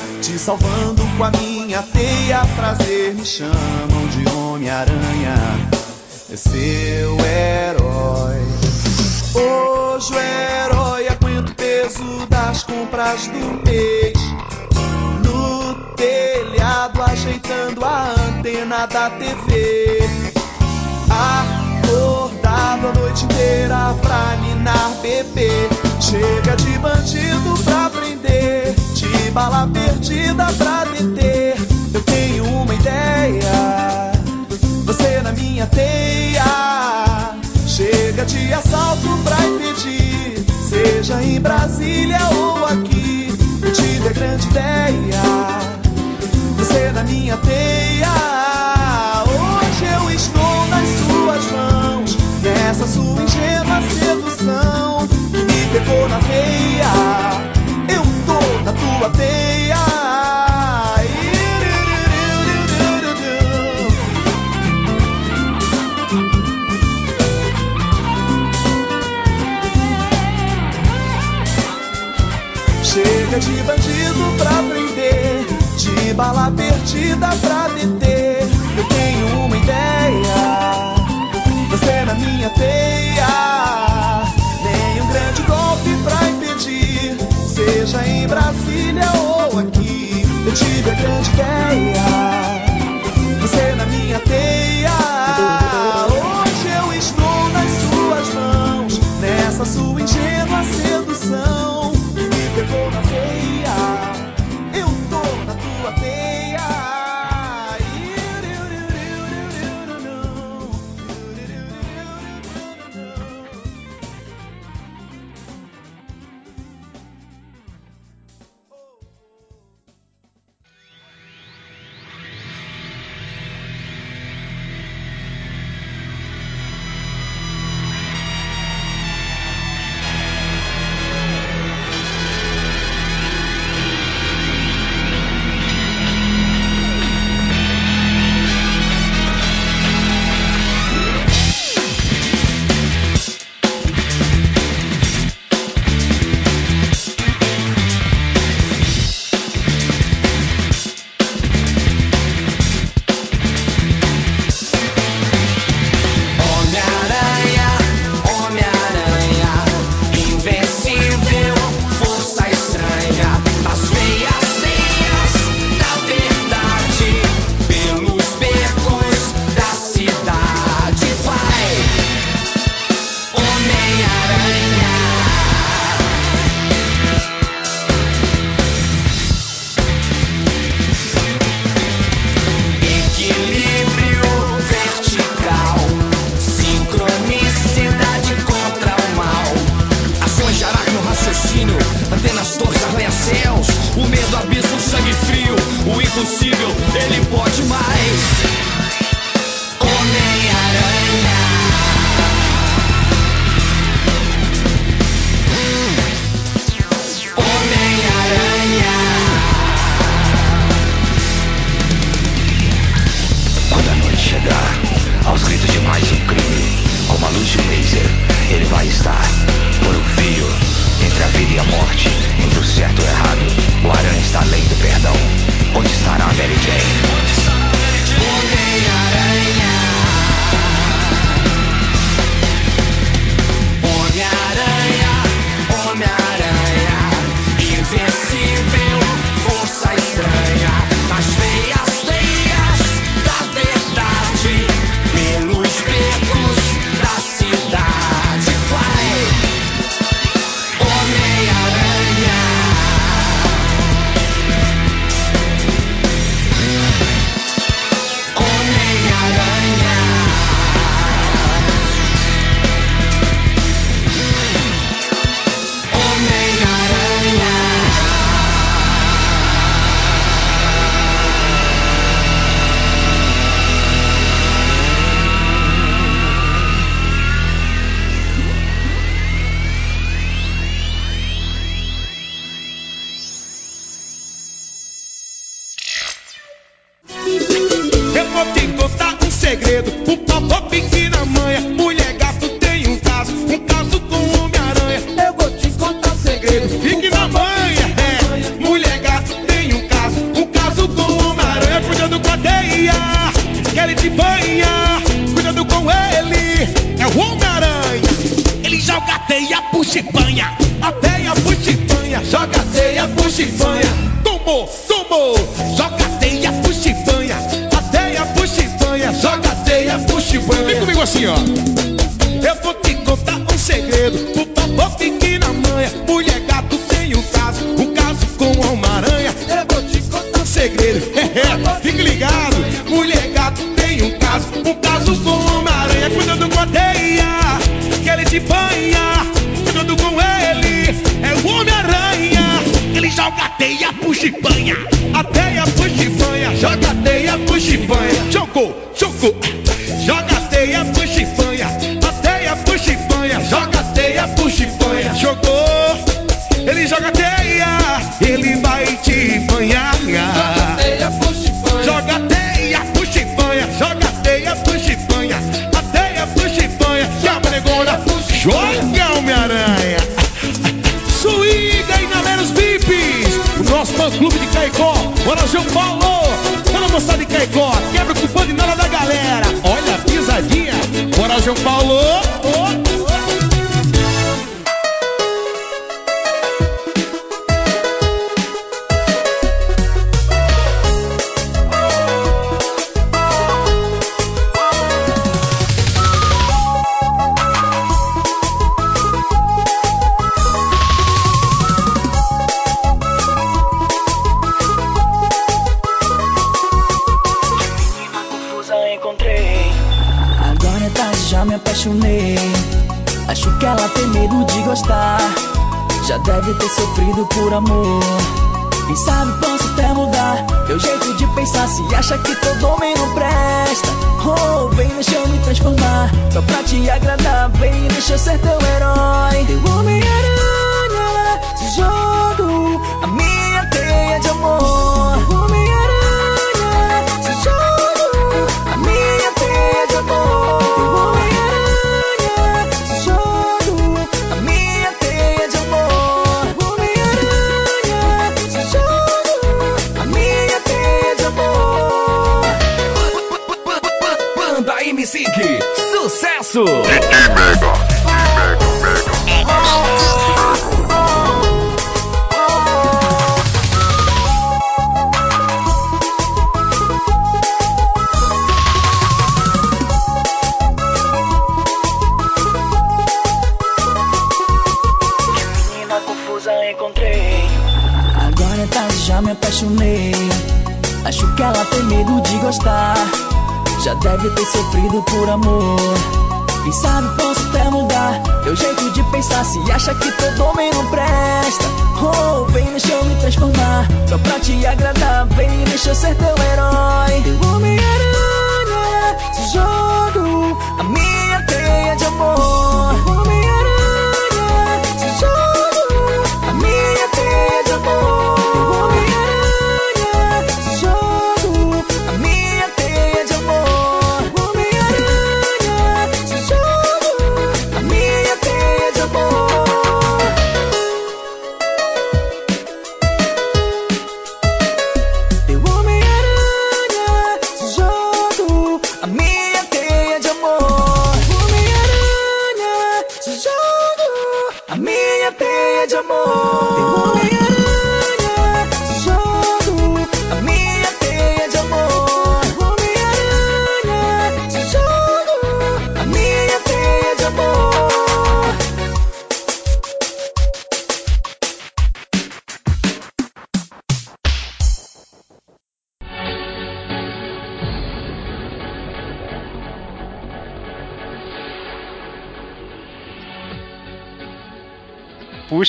te salvando com a minha teia. Prazer me chamam de Homem-Aranha é seu herói. Hoje o herói aguenta o peso das compras do mês. No telhado, ajeitando a antena da TV. Acordado a noite inteira pra ninar bebê. Chega de bandido pra prender, de bala perdida pra deter. Eu tenho uma ideia você na minha teia. Chega de assalto pra impedir, seja em Brasília ou aqui. Eu tive a grande ideia. Você na minha teia. Hoje eu estou nas suas mãos, nessa sua ingênua sedução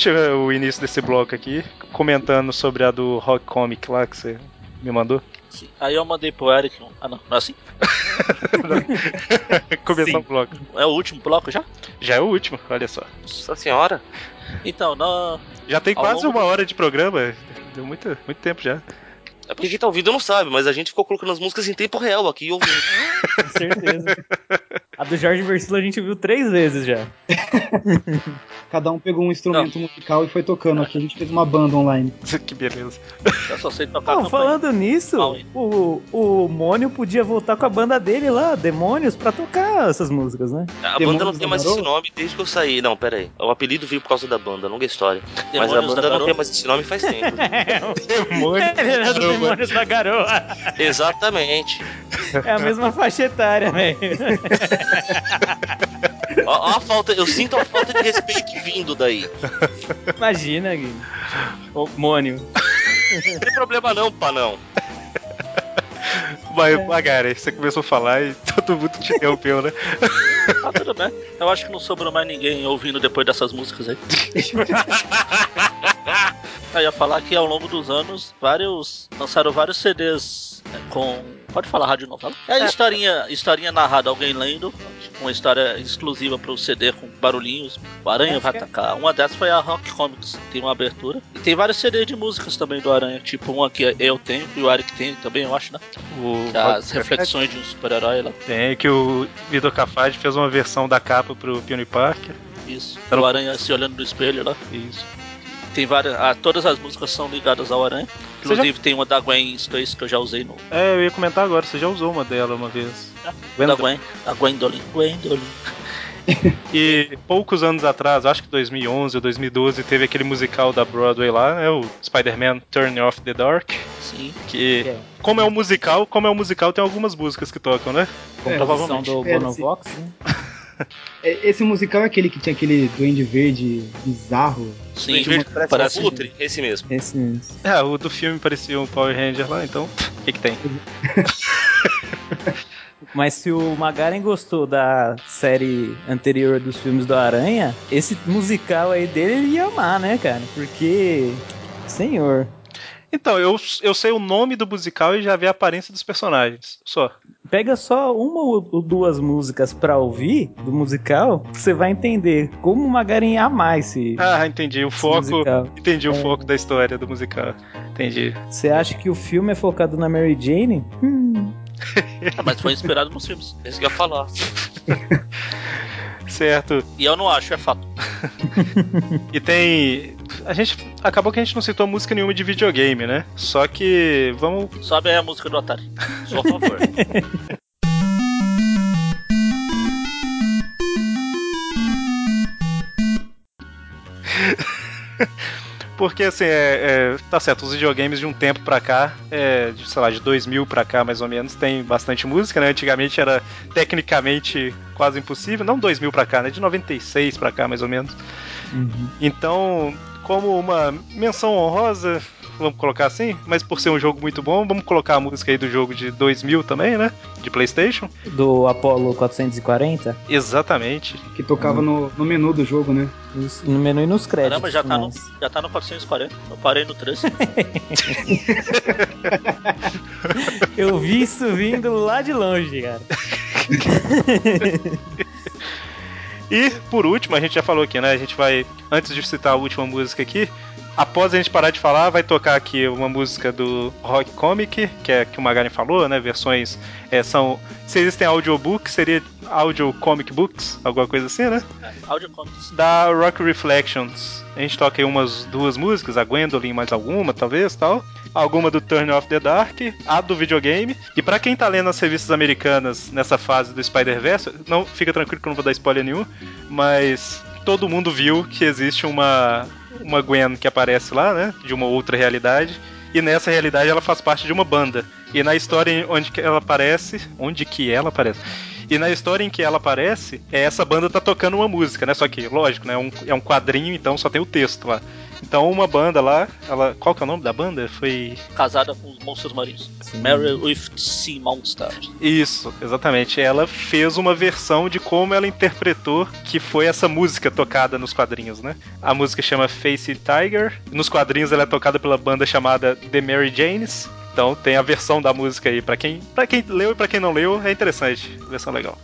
deixa o início desse bloco aqui comentando sobre a do Rock Comic lá que você me mandou. Sim. Aí eu mandei pro Eric. Ah, não, não é assim? [LAUGHS] Começar o bloco. É o último bloco já? Já é o último, olha só. Nossa senhora. Então, não. Já tem quase uma do... hora de programa, deu muito, muito tempo já. É porque quem tá ouvindo não sabe, mas a gente ficou colocando as músicas em tempo real aqui ouvindo. [LAUGHS] Com certeza. A do Jorge Versilo a gente viu três vezes já. [LAUGHS] Cada um pegou um instrumento musical e foi tocando. Aqui a gente fez uma banda online. [LAUGHS] que beleza. Eu só sei tocar campanha. falando nisso, o, o Mônio podia voltar com a banda dele lá, Demônios, pra tocar essas músicas, né? A banda não tem mais esse nome desde que eu saí. Não, pera aí. O apelido veio por causa da banda, longa história. Mas a Demônios da banda não tem mais esse nome faz tempo. [LAUGHS] Ele era do Demônios da Garoa. Exatamente. É a mesma faixa etária, velho. [LAUGHS] Ó, ó a falta, eu sinto a falta de respeito vindo daí. Imagina, Gui. Ô, Mônio. Não tem problema não, panão. Mas, Magari, você começou a falar e [LAUGHS] todo mundo te interrompeu, né? Ah, tudo bem. Eu acho que não sobrou mais ninguém ouvindo depois dessas músicas aí. [LAUGHS] Eu ia falar que ao longo dos anos, vários. lançaram vários CDs né, com. Pode falar rádio novela? É a historinha, historinha narrada, alguém lendo, uma história exclusiva pro CD com barulhinhos. O Aranha vai atacar. Uma dessas foi a Rock Comics, tem uma abertura. E tem vários CDs de músicas também do Aranha, tipo uma que eu tenho e o Eric tem também, eu acho, né? O é as reflexões de um super-herói lá. Tem que o Vitor Cafage fez uma versão da capa pro Peony Parker. Isso. O Aranha se olhando no espelho lá. Isso. Tem várias. ah, todas as músicas são ligadas ao Aranha. Inclusive tem uma da Gwen Stacy que eu já usei no. É, eu ia comentar agora, você já usou uma dela uma vez. Da Gwen. A Gwendolyn. Gwendolyn. [LAUGHS] E poucos anos atrás, acho que 2011 ou 2012, teve aquele musical da Broadway lá, né? O Spider-Man Turn Off the Dark. Sim. Que, como é um musical, como é um musical, tem algumas músicas que tocam, né? É, Provavelmente. do É, Bonovox, né? [LAUGHS] É, Esse musical é aquele que tinha aquele duende verde bizarro. Sim, Tinha uma- Parece Parece- um Futre, esse mesmo. Esse mesmo. É, o do filme parecia um Power Ranger lá, então, o que que tem? [LAUGHS] Mas se o Magaren gostou da série anterior dos filmes do Aranha, esse musical aí dele ele ia amar, né, cara? Porque. Senhor. Então, eu, eu sei o nome do musical e já vi a aparência dos personagens, só. Pega só uma ou duas músicas pra ouvir do musical, você vai entender como o Magaren ia amar esse. Ah, entendi o foco, musical. entendi o É. foco da história do musical. Entendi. Você acha que o filme é focado na Mary Jane? Hum. Ah, mas foi inspirado nos filmes. Esse que eu ia falar. [LAUGHS] Certo. E eu não acho, é fato. [LAUGHS] E tem. A gente. Acabou que a gente não citou música nenhuma de videogame, né? Só que. Vamos. Sobe aí a música do Atari. Sou a favor. [LAUGHS] Porque assim, é, é, tá certo, os videogames de um tempo pra cá, é, de, sei lá, de 2000 pra cá mais ou menos, tem bastante música, né? Antigamente era tecnicamente quase impossível, não 2000 pra cá, né? De 96 pra cá mais ou menos. Então, como uma menção honrosa, vamos colocar assim, mas por ser um jogo muito bom, vamos colocar a música aí do jogo de 2000 também, né? De PlayStation. Do Apollo 440? Exatamente. Que tocava no, no menu do jogo, né? Isso, no menu e nos créditos. Caramba, já tá, no, mas- já tá no 440. Eu parei no 3. [LAUGHS] Eu vi isso vindo lá de longe, cara. [LAUGHS] E por último, a gente já falou aqui, né? A gente vai, antes de citar a última música aqui, após a gente parar de falar, vai tocar aqui uma música do Rock Comic, que é que o Magari falou, né? Versões é, são. Se existem audiobook, seria audio comic books, alguma coisa assim, né? Audio Comics. Da Rock Reflections. A gente toca aí umas duas músicas, a Gwendolyn mais alguma, talvez, tal. Alguma do Turn Off the Dark, a do videogame. E pra quem tá lendo as revistas americanas nessa fase do Spider-Verse, não fica tranquilo que eu não vou dar spoiler nenhum, mas todo mundo viu que existe uma uma Gwen que aparece lá, né, de uma outra realidade. E nessa realidade ela faz parte de uma banda. E na história onde que ela aparece, onde que ela aparece? E na história em que ela aparece, é, essa banda tá tocando uma música, né? Só que, lógico, né? É um, é um quadrinho, então só tem o texto lá. Então uma banda lá, ela. Qual que é o nome da banda? Foi. Casada com os monstros marinhos. Mary with Sea Monsters. Isso, exatamente. Ela fez uma versão de como ela interpretou que foi essa música tocada nos quadrinhos, né? A música chama Face Tiger. Nos quadrinhos ela é tocada pela banda chamada The Mary Janes. Então tem a versão da música aí para quem, para quem leu e para quem não leu, é interessante. Versão legal.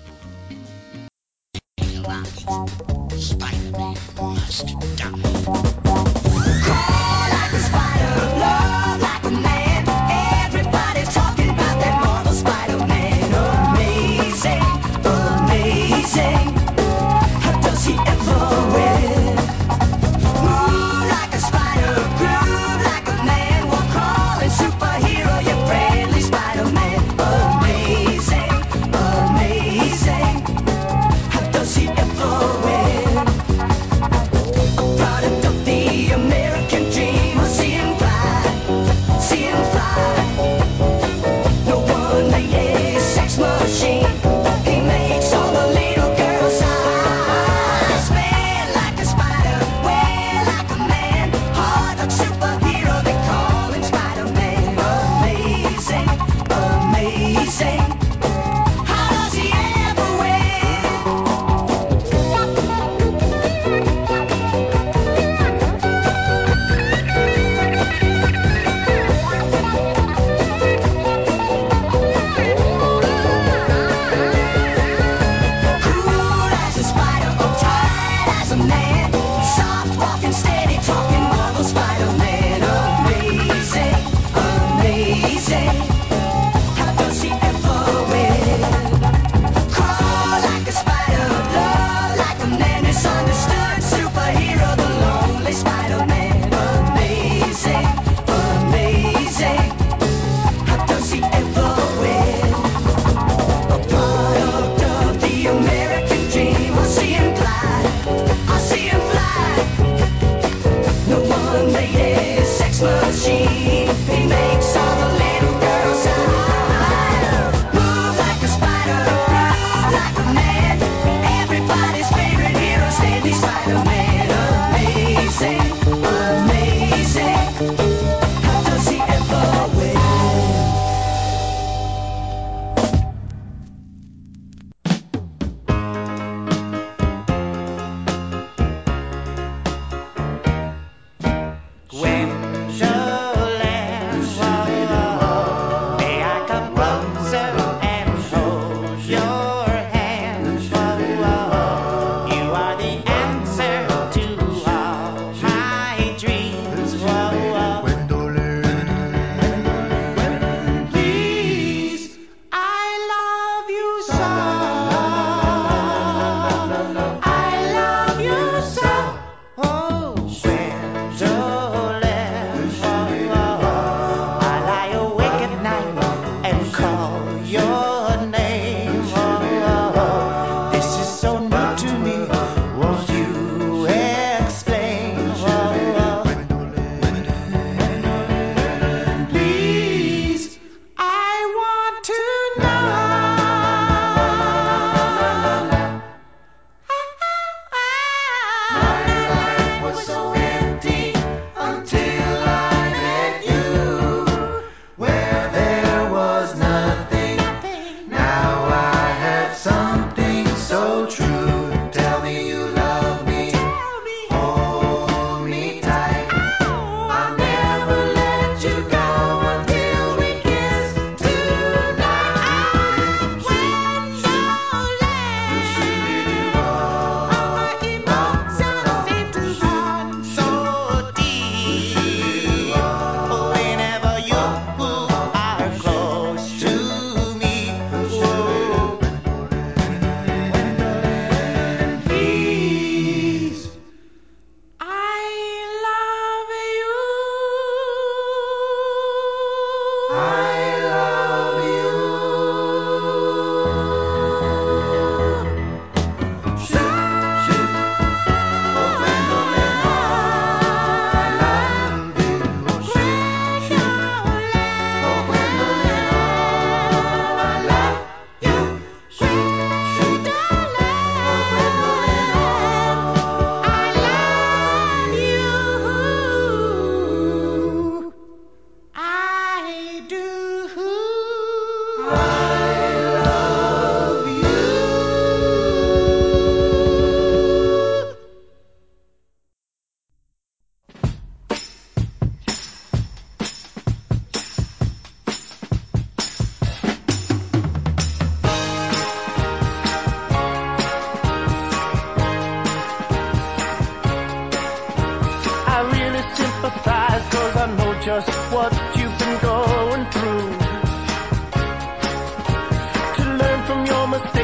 Spider-Man. Amazing, amazing.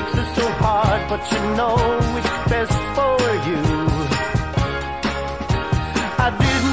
makes it so hard, but you know it's best for you. I didn't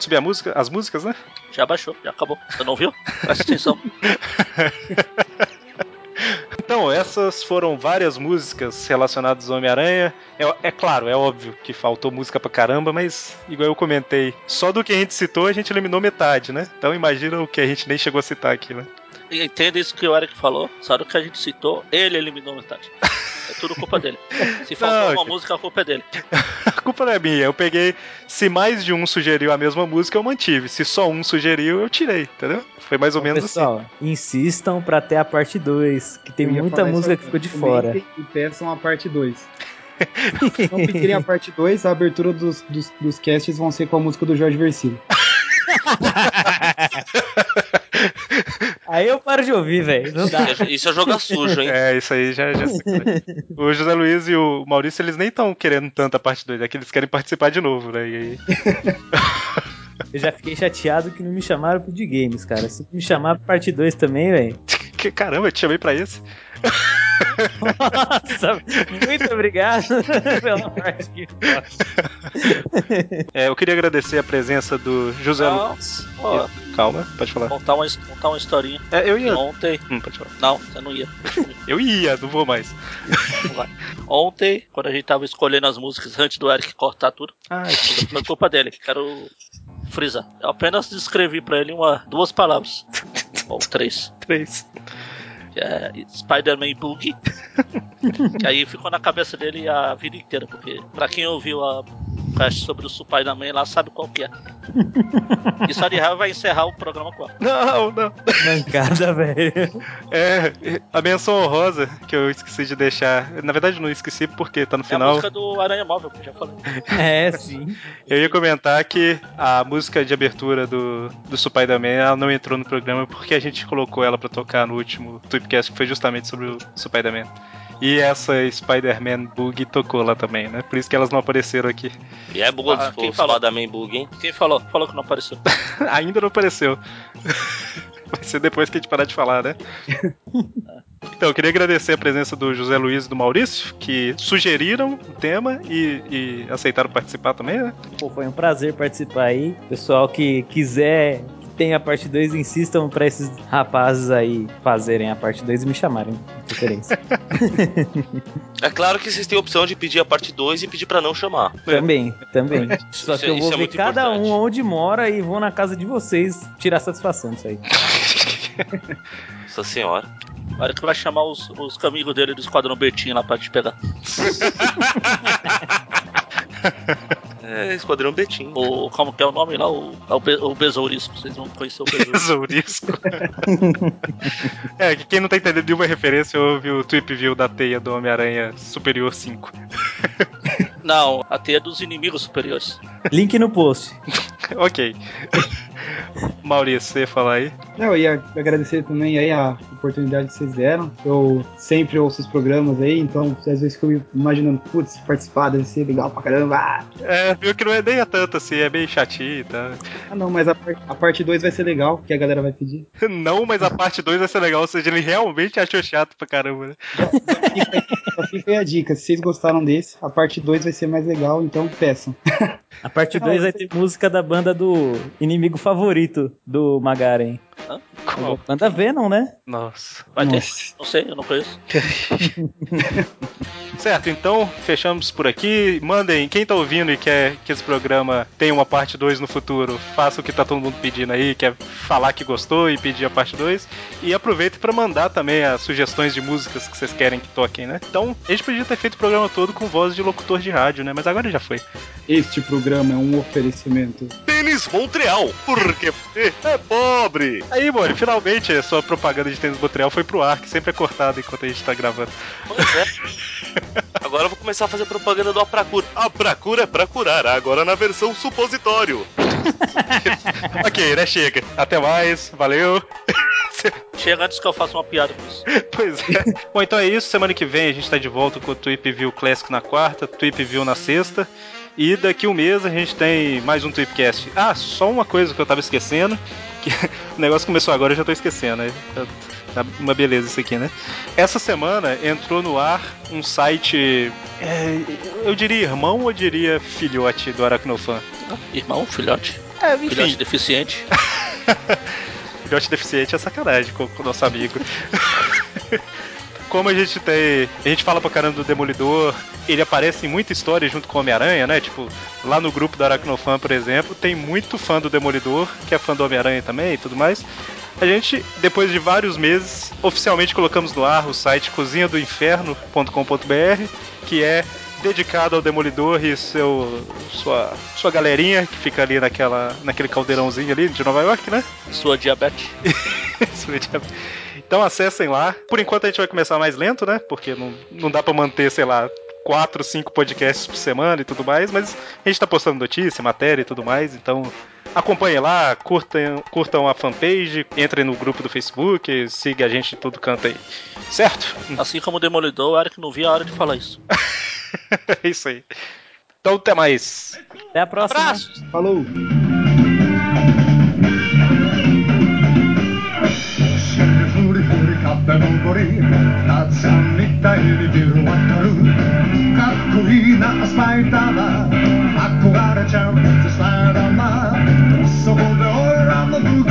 Pode subir a música, as músicas, né? Já baixou, já acabou. Você não viu? Presta atenção. [LAUGHS] Então, essas foram várias músicas relacionadas ao Homem-Aranha. É, é claro, é óbvio que faltou música pra caramba, mas, igual eu comentei, só do que a gente citou a gente eliminou metade, né? Então imagina o que a gente nem chegou a citar aqui, né? Entenda isso que o Eric falou. Só do que a gente citou, ele eliminou metade. É tudo culpa dele. Se faltou Não, uma música, a culpa é dele. [LAUGHS] A culpa não é minha. Eu peguei. Se mais de um sugeriu a mesma música, eu mantive. Se só um sugeriu, eu tirei, entendeu? Foi mais ou menos assim. Pessoal, insistam pra ter a parte 2, que tem muita música que ficou de fora. E peçam a parte 2. Se [LAUGHS] não pedirem a parte 2, a abertura dos, dos, dos casts vão ser com a música do Jorge Versilo. [LAUGHS] Aí eu paro de ouvir, velho. Não dá. Isso é jogar sujo, hein? É, isso aí já, já sei. O José Luiz e o Maurício, eles nem estão querendo tanto a parte 2, é que eles querem participar de novo, né? E aí. [LAUGHS] Eu já fiquei chateado que não me chamaram pro de games, cara. Se me chamar pra parte 2 também, velho. Que caramba, eu te chamei pra esse. Nossa, muito obrigado [LAUGHS] pela parte que É, eu queria agradecer a presença do José Não, Luiz. ó. Calma, pode falar. Contar uma, contar uma historinha. É, eu ia. Que Ontem. Hum, pode falar. Não, você não ia. Eu ia, não vou mais. Vai. Ontem, quando a gente tava escolhendo as músicas antes do Eric cortar tudo, Ai, foi culpa dele. Quero frisar. Eu apenas descrevi pra ele uma, duas palavras. Ou três. Três. Que é Spider-Man Boogie. [LAUGHS] que aí ficou na cabeça dele a vida inteira, porque pra quem ouviu a cast sobre o Spider-Man lá sabe qual que é. E só de raiva vai encerrar o programa com ela. Não, não. Mancada, velho. É, a menção honrosa que eu esqueci de deixar. Na verdade, não esqueci porque tá no É a final. música do Aranha Móvel, que eu já falei. [LAUGHS] É, sim. Eu ia comentar que a música de abertura do, do Spider-Man ela não entrou no programa porque a gente colocou ela pra tocar no último Tweepcast que foi justamente sobre o Spider-Man. E essa Spider-Man Bug tocou lá também, né? Por isso que elas não apareceram aqui. E é boa Ah, quem falou? Spider-Man Bug, hein? Quem falou? Falou que não apareceu. [LAUGHS] Ainda não apareceu. Vai ser depois que a gente parar de falar, né? [LAUGHS] Então, eu queria agradecer a presença do José Luiz e do Maurício, que sugeriram o tema e, e aceitaram participar também, né? Pô, foi um prazer participar aí. Pessoal que quiser tenha a parte 2, insistam pra esses rapazes aí fazerem a parte 2 e me chamarem. Preferência. [LAUGHS] É claro que vocês têm a opção de pedir a parte 2 e pedir pra não chamar. também, também. Só que é- eu vou é ver muito cada importante. um onde mora e vou na casa de vocês tirar satisfação disso aí. [LAUGHS] Nossa senhora. A hora que vai chamar os, os amigos dele do Esquadrão Betinho lá pra te pegar. [LAUGHS] É, Esquadrão Betim. O, como que é o nome lá? O, é o, Be, o Besourisco. Vocês vão conhecer o Besourisco. Besourisco. [LAUGHS] é, que quem não tá entendendo nenhuma referência ouve o Tweep View da teia do Homem-Aranha Superior 5. não, a teia dos inimigos superiores. Link no post. [LAUGHS] ok. [LAUGHS] Maurício, você ia falar aí? Não, eu ia agradecer também aí a oportunidade que vocês deram. Eu sempre ouço os programas aí, então às vezes fico imaginando, putz, participar deve ser legal pra caramba. É, viu que não é nem a tanto assim, é meio chatinho, tá? Ah, não, mas a, par- a parte 2 vai ser legal, que a galera vai pedir. [LAUGHS] Não, mas a parte 2 vai ser legal, ou seja, ele realmente achou chato pra caramba, né? Só fica aí a dica, se vocês gostaram desse, a parte 2 vai ser mais legal, então peçam. A parte 2 vai ter música da banda do inimigo favorito do Magaren. Qual? Banda Venom, né? Nossa. Vai ter? Nossa. Não sei, eu não conheço. [LAUGHS] Certo, então fechamos por aqui. Mandem, quem tá ouvindo e quer que esse programa tenha uma parte 2 no futuro, faça o que tá todo mundo pedindo aí, quer falar que gostou e pedir a parte 2. E aproveite para mandar também as sugestões de músicas que vocês querem que toquem, né? Então, a gente podia ter feito o programa todo com voz de locutor de rádio, né? Mas agora já foi. Este programa é um oferecimento. Tênis Montreal, porque você é pobre. Aí, Mori, finalmente a sua propaganda de tênis Montreal foi pro ar, que sempre é cortada enquanto a gente tá gravando. Pois é. Agora eu vou começar a fazer propaganda do Apracura. A Procura é pra curar, agora na versão supositório. [LAUGHS] ok, né? Chega. Até mais, valeu. Chega antes que eu faça uma piada com isso. Pois é. Bom, então é isso. Semana que vem a gente tá de volta com o Tweep View Classic na quarta, Tweep View na sexta. E daqui um mês a gente tem mais um Tweepcast. Ah, só uma coisa que eu tava esquecendo. [LAUGHS] Que o negócio começou agora, eu já tô esquecendo. né? Tá uma beleza isso aqui, né? Essa semana entrou no ar um site. é, eu diria irmão ou diria filhote do Aracnofan? Irmão, filhote. É, enfim. Filhote deficiente. [LAUGHS] Filhote deficiente é sacanagem com o nosso amigo. [LAUGHS] Como a gente tem. A gente fala pra caramba do Demolidor, ele aparece em muita história junto com o Homem-Aranha, né? Tipo, lá no grupo da Aracnofan, por exemplo, tem muito fã do Demolidor, que é fã do Homem-Aranha também e tudo mais. A gente, depois de vários meses, oficialmente colocamos no ar o site cozinhadoinferno.com.br, que é dedicado ao Demolidor e seu, sua, sua galerinha que fica ali naquela, naquele caldeirãozinho ali de Nova York, né? Sua diabetes. [LAUGHS] Sua diabetes. Então acessem lá. Por enquanto a gente vai começar mais lento, né? Porque não, não dá pra manter, sei lá, quatro, cinco podcasts por semana e tudo mais, mas a gente tá postando notícia, matéria e tudo mais, então acompanhem lá, curtam, curtam a fanpage, entrem no grupo do Facebook, siga a gente em tudo canto aí. Certo? Assim como o Demolidor, o Eric não via a hora de falar isso. [LAUGHS] é isso aí. Então até mais. Até a próxima. Abraços. Falou. 肩のりたつさんみたいにビル渡るかっこいいなスパイダーマン憧れちゃうスパイダーマンそこで俺らの武器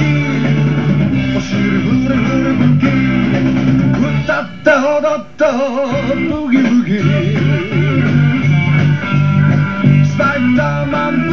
お尻ブルブル武器歌って踊ってブギブギスパイダーマン